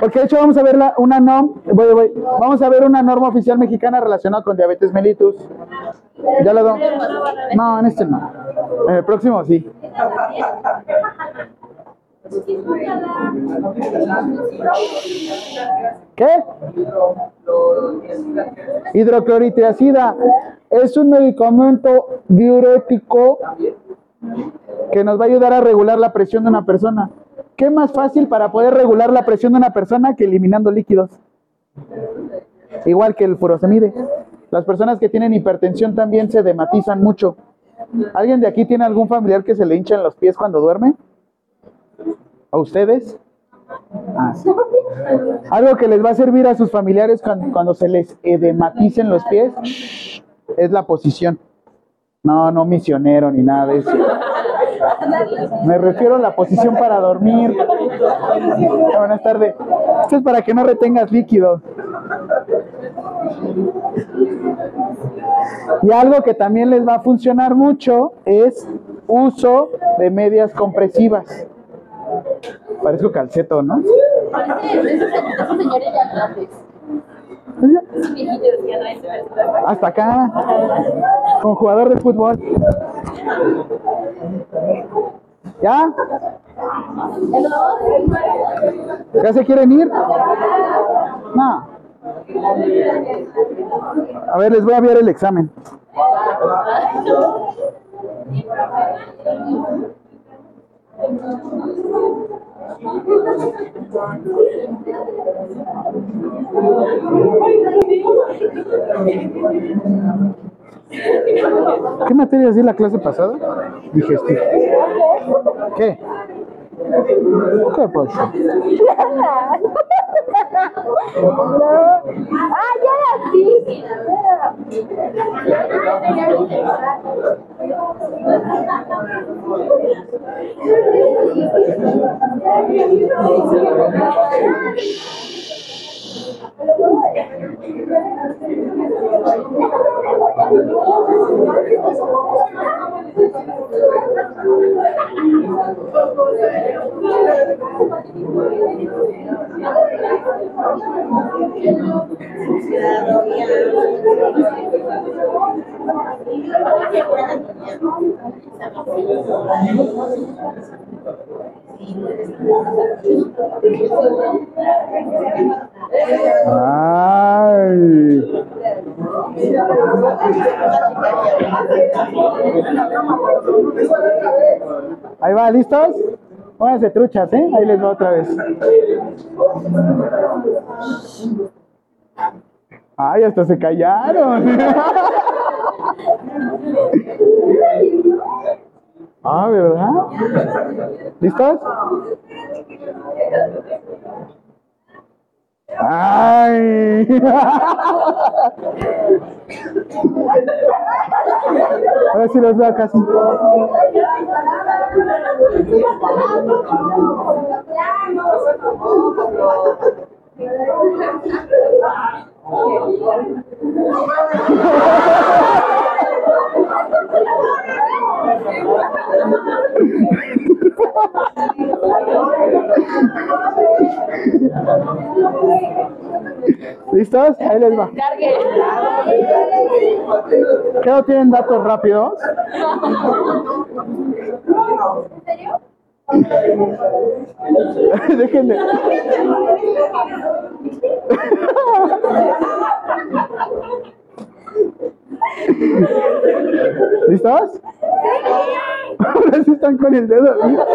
Porque de hecho vamos a ver la- una norma, voy, voy. vamos a ver una norma oficial mexicana relacionada con diabetes mellitus. Ya lo doy. No, en este no. En el próximo sí. ¿Qué? Hidrocloritriacida es un medicamento diurético que nos va a ayudar a regular la presión de una persona. ¿Qué más fácil para poder regular la presión de una persona que eliminando líquidos? Igual que el furosemide. Las personas que tienen hipertensión también se dematizan mucho. ¿Alguien de aquí tiene algún familiar que se le hinchan los pies cuando duerme? ¿A ustedes? Ah. Algo que les va a servir a sus familiares cuando, se les edematicen los pies es la posición. No, no misionero ni nada de eso. Me refiero a la posición para dormir. Buenas tardes. Esto es para que no retengas líquidos. Y algo que también les va a funcionar mucho es uso de medias compresivas. Parezco calceto, ¿no? Grandes. Viejitos, ya no hay Hasta acá, con jugador de fútbol. ¿Ya? ¿Ya se quieren ir? No. A ver, les voy a enviar el examen. ¿Qué materias di la clase pasada? Digestivo. ¿Qué? ¿Qué pasó? ¡Ah, ya era así! Ay. Ahí va, ¿listos? Pónganse truchas, ¿eh? Ahí les va otra vez. Ay, hasta se callaron. Ah, ¿verdad? ¿Listos? Ay. A ver si los veo casi. ¿Listos? Ahí les va. ¿Qué no tienen datos rápidos? Déjenme. ¿Listos? Ahora sí están con el dedo.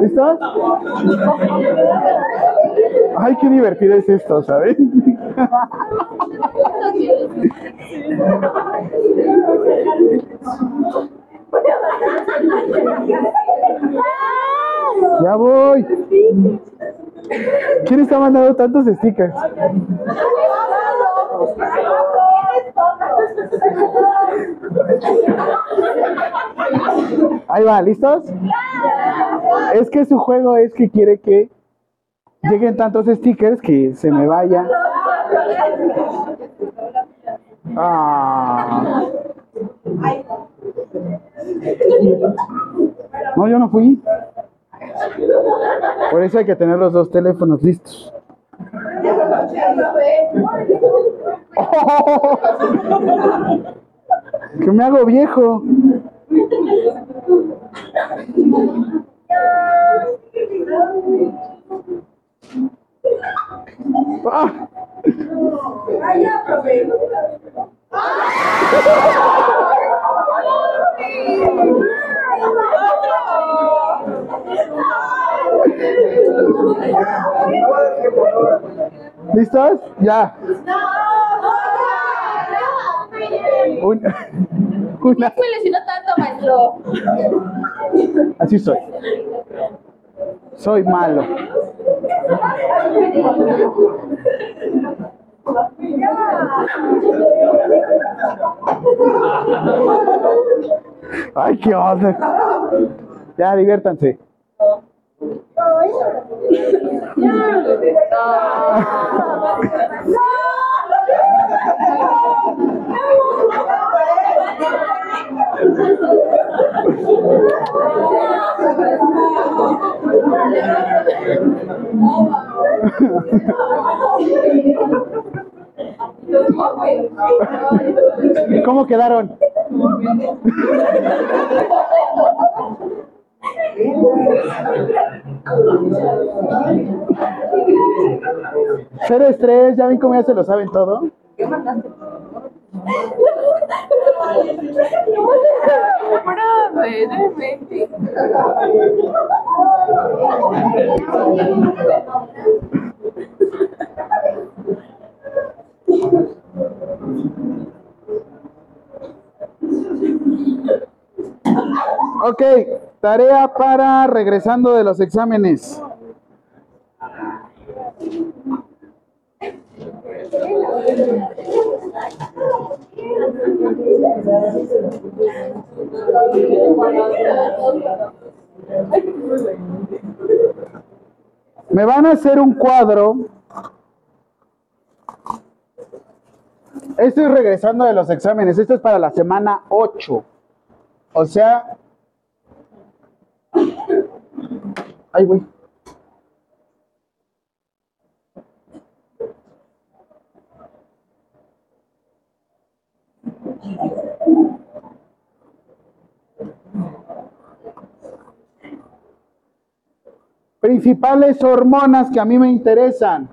¿Listos? Ay, qué divertido es esto, ¿sabes? Ya voy. ¿Quién está mandando tantos stickers? Ahí va, ¿listos? Es que su juego es que quiere que lleguen tantos stickers que se me vaya. Ah. No, yo no fui. Por eso hay que tener los dos teléfonos listos. Que me hago viejo. Ah. ¿Listos? Ya. Un- una. Me lesionó tanto, maestro. Así soy. Soy malo. Ay, qué onda. Ya, diviértanse. ¿Cómo quedaron? Cero estrés, ya ven cómo ya se lo saben todo. Probablemente. Ok, tarea para regresando de los exámenes. Me van a hacer un cuadro. Estoy regresando de los exámenes. Esto es para la semana 8. O sea... Ay, güey. Principales hormonas que a mí me interesan.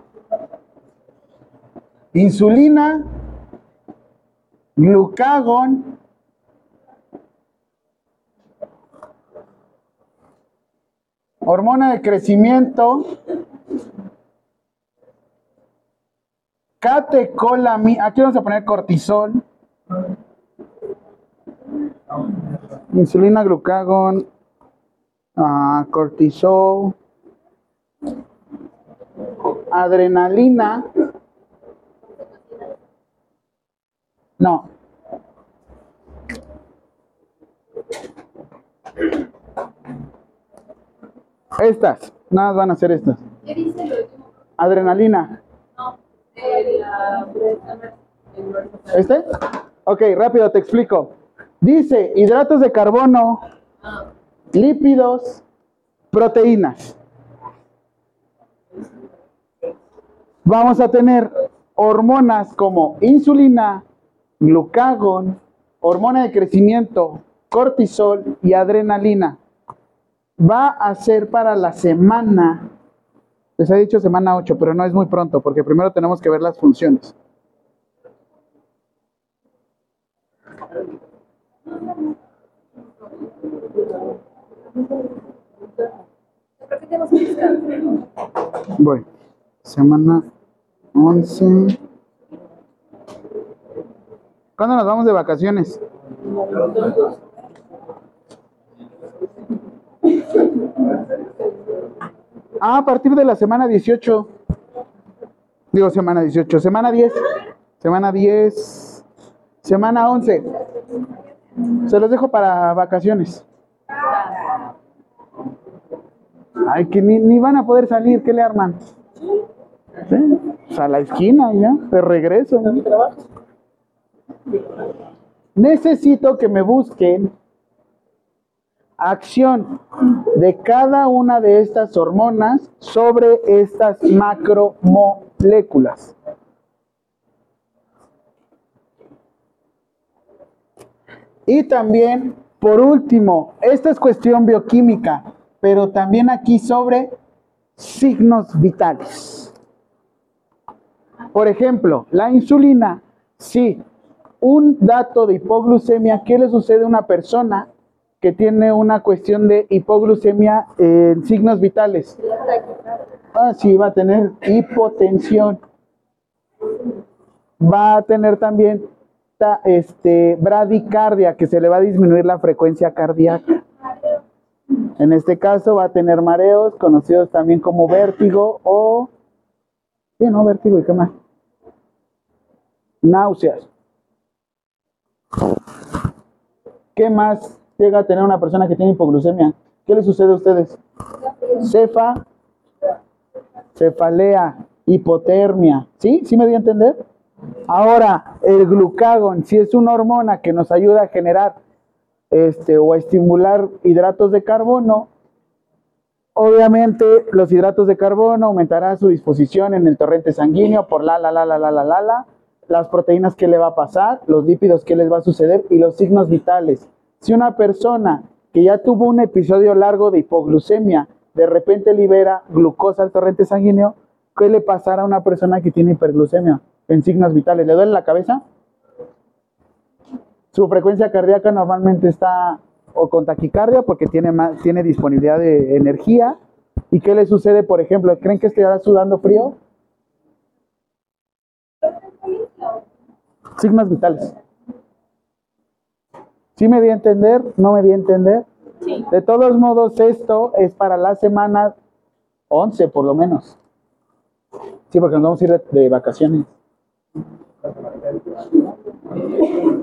Insulina, glucagón, hormona de crecimiento, catecolamina, aquí vamos a poner cortisol, insulina, glucagón, ah, cortisol, adrenalina, no, estas, nada van a ser estas. ¿Qué dice el último? Adrenalina, No, el, ah, ¿este? Ok, rápido te explico. Dice hidratos de carbono, lípidos, proteínas. Vamos a tener hormonas como insulina, glucagón, hormona de crecimiento, cortisol y adrenalina. Va a ser para la semana, les he dicho semana 8, pero no es muy pronto porque primero tenemos que ver las funciones. Bueno, semana 11. ¿Cuándo nos vamos de vacaciones? Ah, a partir de la semana 18. Digo semana 18, semana 10. Semana 10. Semana 11. Se los dejo para vacaciones. Ay, que ni, ni van a poder salir, ¿qué le arman? Sí, pues a la esquina ya, de regreso. Necesito que me busquen acción de cada una de estas hormonas sobre estas macromoléculas. Y también, por último, esta es cuestión bioquímica, pero también aquí sobre signos vitales. Por ejemplo, la insulina, sí, un dato de hipoglucemia, ¿qué le sucede a una persona que tiene una cuestión de hipoglucemia en signos vitales? Ah, sí, va a tener hipotensión. Va a tener también ta- este, bradicardia, que se le va a disminuir la frecuencia cardíaca. En este caso va a tener mareos, conocidos también como vértigo o... Sí, no, vértigo y qué más. Náuseas. ¿Qué más llega a tener una persona que tiene hipoglucemia? ¿Qué le sucede a ustedes? Cefa, cefalea, hipotermia. ¿Sí? ¿Sí me dio a entender? Ahora, el glucagón, si es una hormona que nos ayuda a generar este, o a estimular hidratos de carbono, obviamente los hidratos de carbono aumentarán su disposición en el torrente sanguíneo por la, la, la, la, la, la, la, la, las proteínas que le va a pasar, los lípidos que les va a suceder y los signos vitales. Si una persona que ya tuvo un episodio largo de hipoglucemia de repente libera glucosa al torrente sanguíneo, ¿qué le pasará a una persona que tiene hiperglucemia en signos vitales? ¿Le duele la cabeza? Su frecuencia cardíaca normalmente está o con taquicardia porque tiene, más, tiene disponibilidad de energía. ¿Y qué le sucede, por ejemplo? ¿Creen que estará sudando frío? Signos vitales. ¿Sí me di a entender? ¿No me di a entender? De todos modos, esto es para la semana 11 por lo menos. Sí, porque nos vamos a ir de, de vacaciones.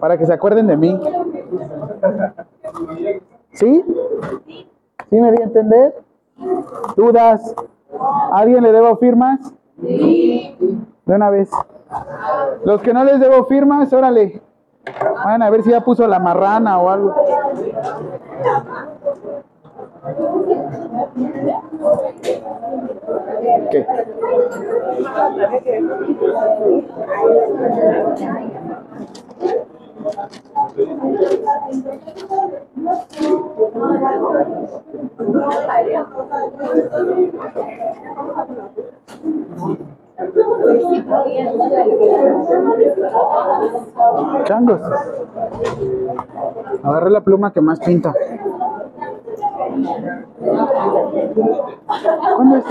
Para que se acuerden de mí. ¿Sí? ¿Sí me di a entender? ¿Dudas? ¿A ¿Alguien le debo firmas? De una vez. Los que no les debo firmas, órale. Van a ver si ya puso la marrana o algo. ¿Qué? Changos. Agarré la pluma que más pinta. ¿Cuándo es?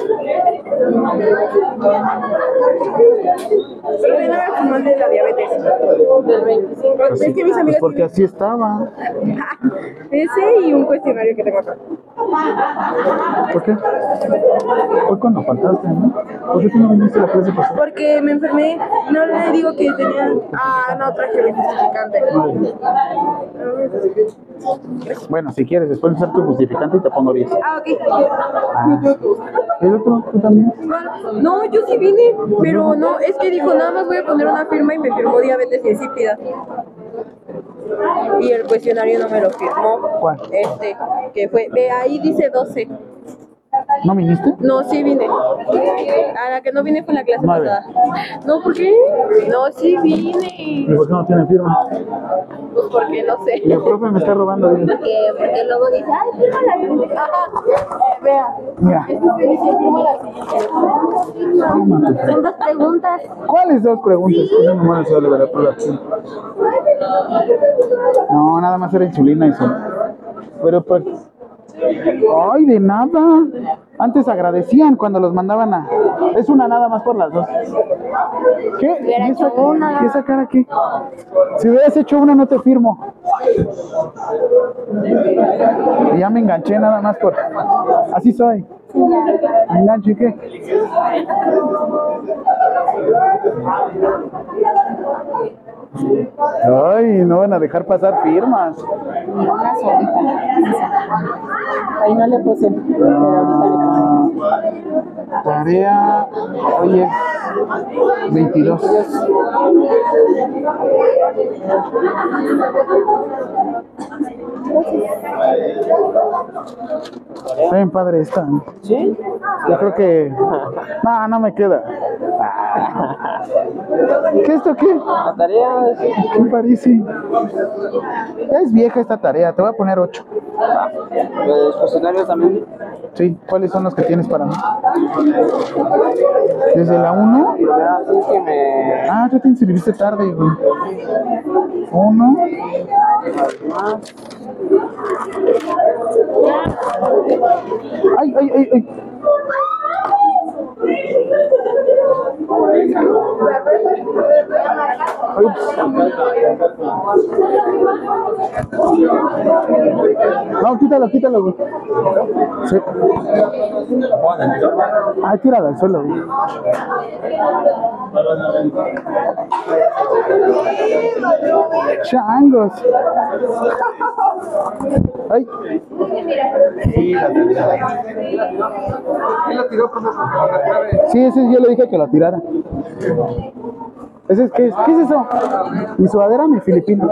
Pero era como el de la diabetes. Del 25. Es que mis Pues amigas. porque así estaba. Ese y un cuestionario que tengo acá. ¿Por qué? Fue cuando faltaste, ¿no? ¿Por qué tú no viniste a la clase pasada? Porque me enfermé. No le digo que tenía. Ah, no traje mi justificante. Bueno, si quieres, después usar tu justificante y te pongo 10. Ah, ok. Ah. ¿El otro? ¿Tú también? No, yo sí vine, pero no, es que dijo, nada más voy a poner una firma y me firmó diabetes insípida. Y el cuestionario no me lo firmó. ¿Cuál? Este, que fue, ve, ahí dice 12. ¿No viniste? No, sí vine. A la que no vine fue la clase Nueve. pasada. No, ¿por qué? No, sí vine. ¿Y por qué no tiene firma? Pues porque no sé. Y el profe me está robando. dile. Porque, porque luego dice, ay, firma la siguiente. Ajá. Vea. Mira, Es que dice, firma la siguiente. Son dos preguntas. ¿Cuáles dos preguntas? No se por la nada más era insulina y eso. Pero pues. Ay, de nada. Antes agradecían cuando los mandaban a. Es una nada más por las dos. ¿Qué? ¿Y esa. ¿Y esa cara qué? Si hubieras hecho una, no te firmo. Y ya me enganché nada más por. Así soy. Me engancho y qué. Ay, no van a dejar pasar firmas. Solita. Ahí no le puse, pero ahorita le pongo. Tarea, hoy es 22. Está bien padre esta. ¿Sí? Yo creo que. No, no me queda. ¿Qué esto qué? La tarea es... ¿Qué parece? Es vieja esta tarea, te voy a poner 8. Los cuestionarios también. Sí, ¿cuáles son los que tienes para mí? ¿Desde la 1? Así que me... Ah, tú te inscribiste tarde, güey. 1. Ay, ay, ay, ay. No, quítalo, quítalo. Sí. Ah, tíralo al suelo, güey. Changos. Ay. Sí, ese yo le dije que lo tirara. Ese es, ¿qué, es? ¿Qué es eso? Mi sudadera, mi filipino.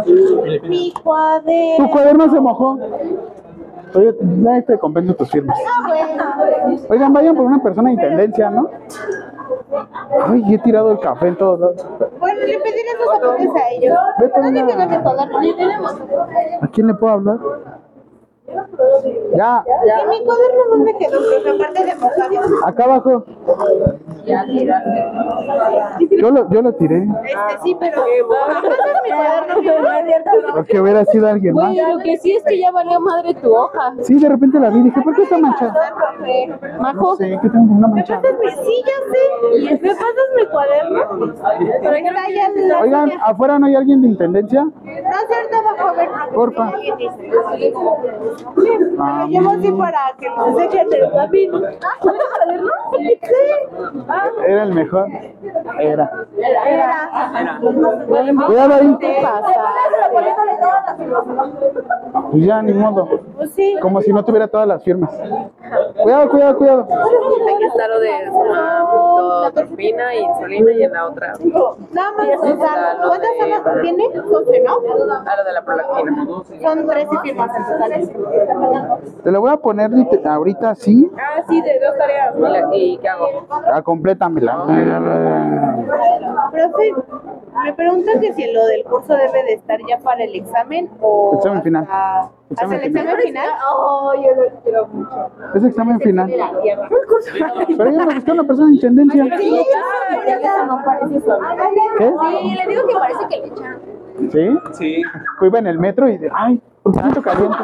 Mi cuaderno. Tu cuaderno se mojó. Oye, ya te compenso tus firmas. Oigan, vayan por una persona de intendencia, ¿no? Ay, he tirado el café en todos lados. Bueno, le pediré esos apuntes a ellos. Vete No una- deben de pagar. Ni tenemos. ¿A quién le puedo hablar? Ya, ¿Y mi cuaderno dónde quedó? Profe, aparte de pasarlo. acá abajo. Yo lo, yo lo tiré. Este sí, pero. ¿Me pasas mi cuaderno? Porque hubiera sido alguien más. Oye, lo que sí es que ya valió madre tu hoja. Sí, de repente la vi y dije, ¿por qué está manchada? Majo, Sí, que tengo una manchada. Sí, ya sé. ¿Me pasas mi cuaderno? Pero está ya en la- Oigan, ¿afuera no hay alguien de intendencia? No cierto, abajo, a Porfa. Lo llevo así para que nos echen el camino. Era el mejor. Era. Era. Cuidado ahí. ¿qué pasa? Pues ya, ni modo. Pues sí. Como si no tuviera todas las firmas. Cuidado, cuidado, cuidado. Hay que estar lo de somatotorpina, insulina y en la otra, Nada más, o sea, ¿cuántas son las tiene? 11, ¿no? a lo de la prolactina. Son 13 firmas en total. Te lo voy a poner ahorita así. Ah, sí, de dos tareas. ¿Y, qué hago? Ah, complétamela. Profe, me preguntan que si lo del curso debe de estar ya para el examen o Examen final. hasta, el examen final. Oh, yo lo quiero mucho. Es examen final. Pero yo me busqué una persona de intendencia. Sí, Eso no parece. ¿Qué? Sí, le digo que parece que le echan. ¿Sí? Sí. Iba en el metro y de, ay, ¿por qué tanto caliente?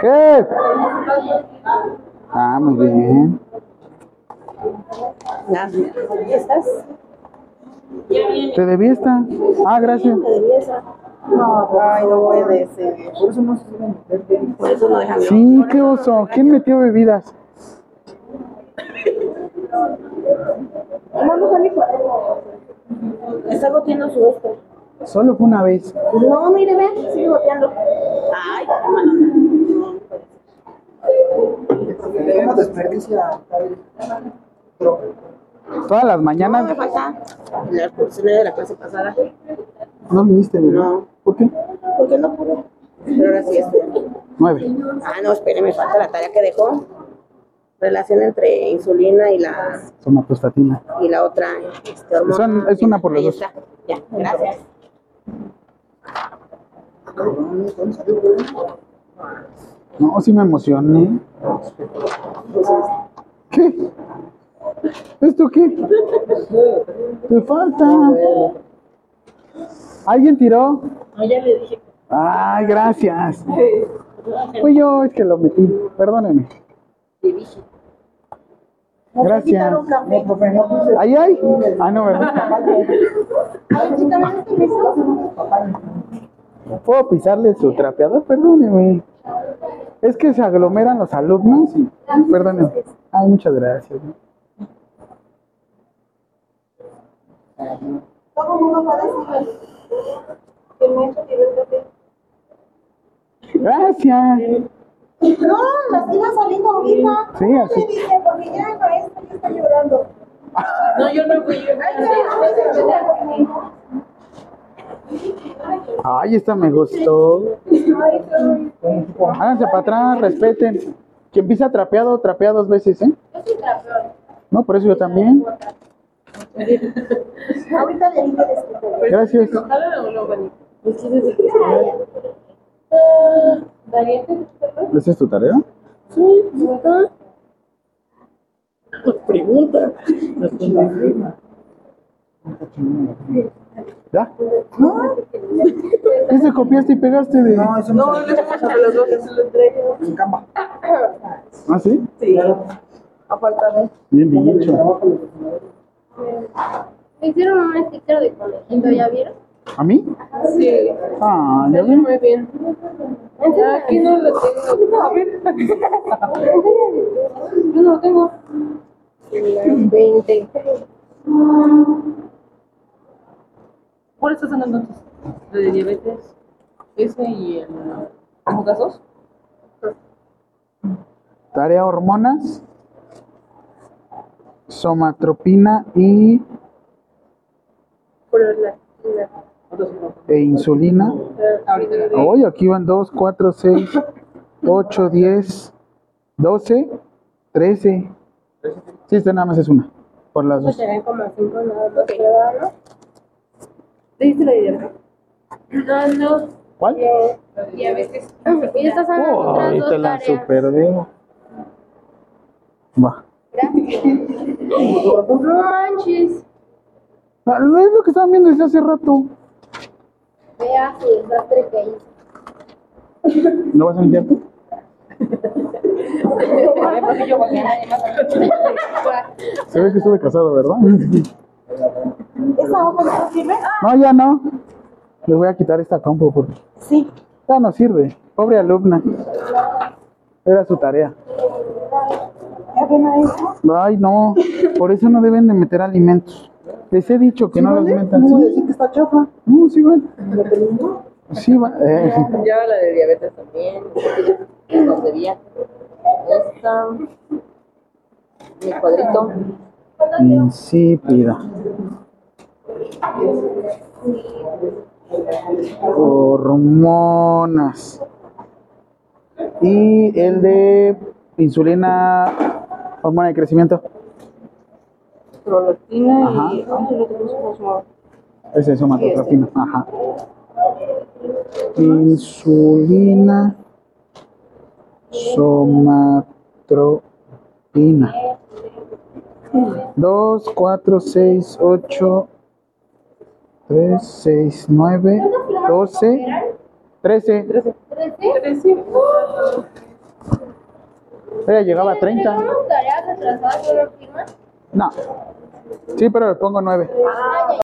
¿Qué? Ah, muy bien. ¿Estás? ¿Te debí esta? Ah, gracias. Ay, no puede ser. Por eso no Por eso no dejan. Sí, qué oso. ¿Quién metió bebidas? Vamos a mi cuaderno. Está goteando su esto. Solo fue una vez. No, mire, ven, sigue goteando. Ay, hermano. ¿Cómo desperdicia? Todas las No, mañanas. me falta la porcina de la clase pasada. No viniste, ¿verdad? No. ¿Por qué? ¿Por qué no pude? Pero ahora sí estoy aquí. Nueve. Ah, no, espere, me falta la tarea que dejó. Relación entre insulina y la, Somatostatina. y la otra este, hormona. Son- es una por los Ahí dos. está. Ya, gracias. No, sí me emocioné. ¿Qué? ¿Esto qué? Te falta. ¿Alguien tiró? No, ya le dije. Ay, gracias. Fui yo es que lo metí. Perdóneme. Gracias. ¿Ahí hay? Ah, no, ¿verdad? ¿Puedo pisarle su trapeador? Perdóneme. Es que se aglomeran los alumnos y... Perdóneme. Ay, muchas gracias. Todo el mundo decir que el maestro tiró el. Gracias. No, las iba saliendo ahorita. Sí, así. Me dice, porque ya el maestro ya está llorando. No, yo no fui. Yo Ay, esta me gustó. Háganse para atrás, respeten. Quien pisa trapeado, trapea dos veces, ¿eh? No, por eso yo también. Ahorita le dije. Gracias. ¿Esa es tu tarea? Pregunta. ¿Ya? ¿Qué se copiaste y pegaste de.? No, eso no, se los dos se lo entrego. en cama. ¿Ah, sí? Sí. A falta de. Bien dicho. Me hicieron un sticker de conejito, ¿ya vieron? ¿A mí? Sí. Ah, ya ven. muy bien. Aquí no lo tengo. A ver. Yo no lo tengo. 20. ¿Cuál estás dando entonces? ¿La de diabetes? ¿Ese y el. ¿Cómo casos? Tarea hormonas, somatropina y Por la. E insulina. Hoy aquí van 2, 4, 6, 8, 10, 12, 13. Sí, esta nada más es una. Por las dos. Serán como 5 nada más, ¿verdad? ¿Leíste la de diabetes? No, no. ¿Cuál? Y a veces. Y Oh, otras ahí te la super digo. Va. Gracias. No manches. Ah, No es lo que estaban viendo desde hace rato. Vea su desastre que hizo. ¿No vas a limpiar tú? Se ve que estuve casado, ¿verdad? ¿Esa hoja no sirve? No, ya no. Les voy a quitar esta compu porque Sí. ya no sirve. Pobre alumna. Era su tarea. ¿Ya eso? Ay, no. Por eso no deben de meter alimentos. Les he dicho que no los metan. No voy a Sí, decir que está chafa. no, sí, bueno. ¿Me terminó? Sí, va. eh, Ya la de diabetes también. Las debía. Esta. Mi cuadrito. Insípida. Hormonas. Y el de insulina, hormona de crecimiento. Prolactina Ajá. y. Ay, no es somatotropina. Ajá. Insulina, somatropina. 2, 4, 6, 8, 3, 6, 9, 12, 13. ¿Trece? Ella llegaba a 30. ¿Tenemos tareas atrasadas por la firma? No. Sí, pero le pongo 9. Ya,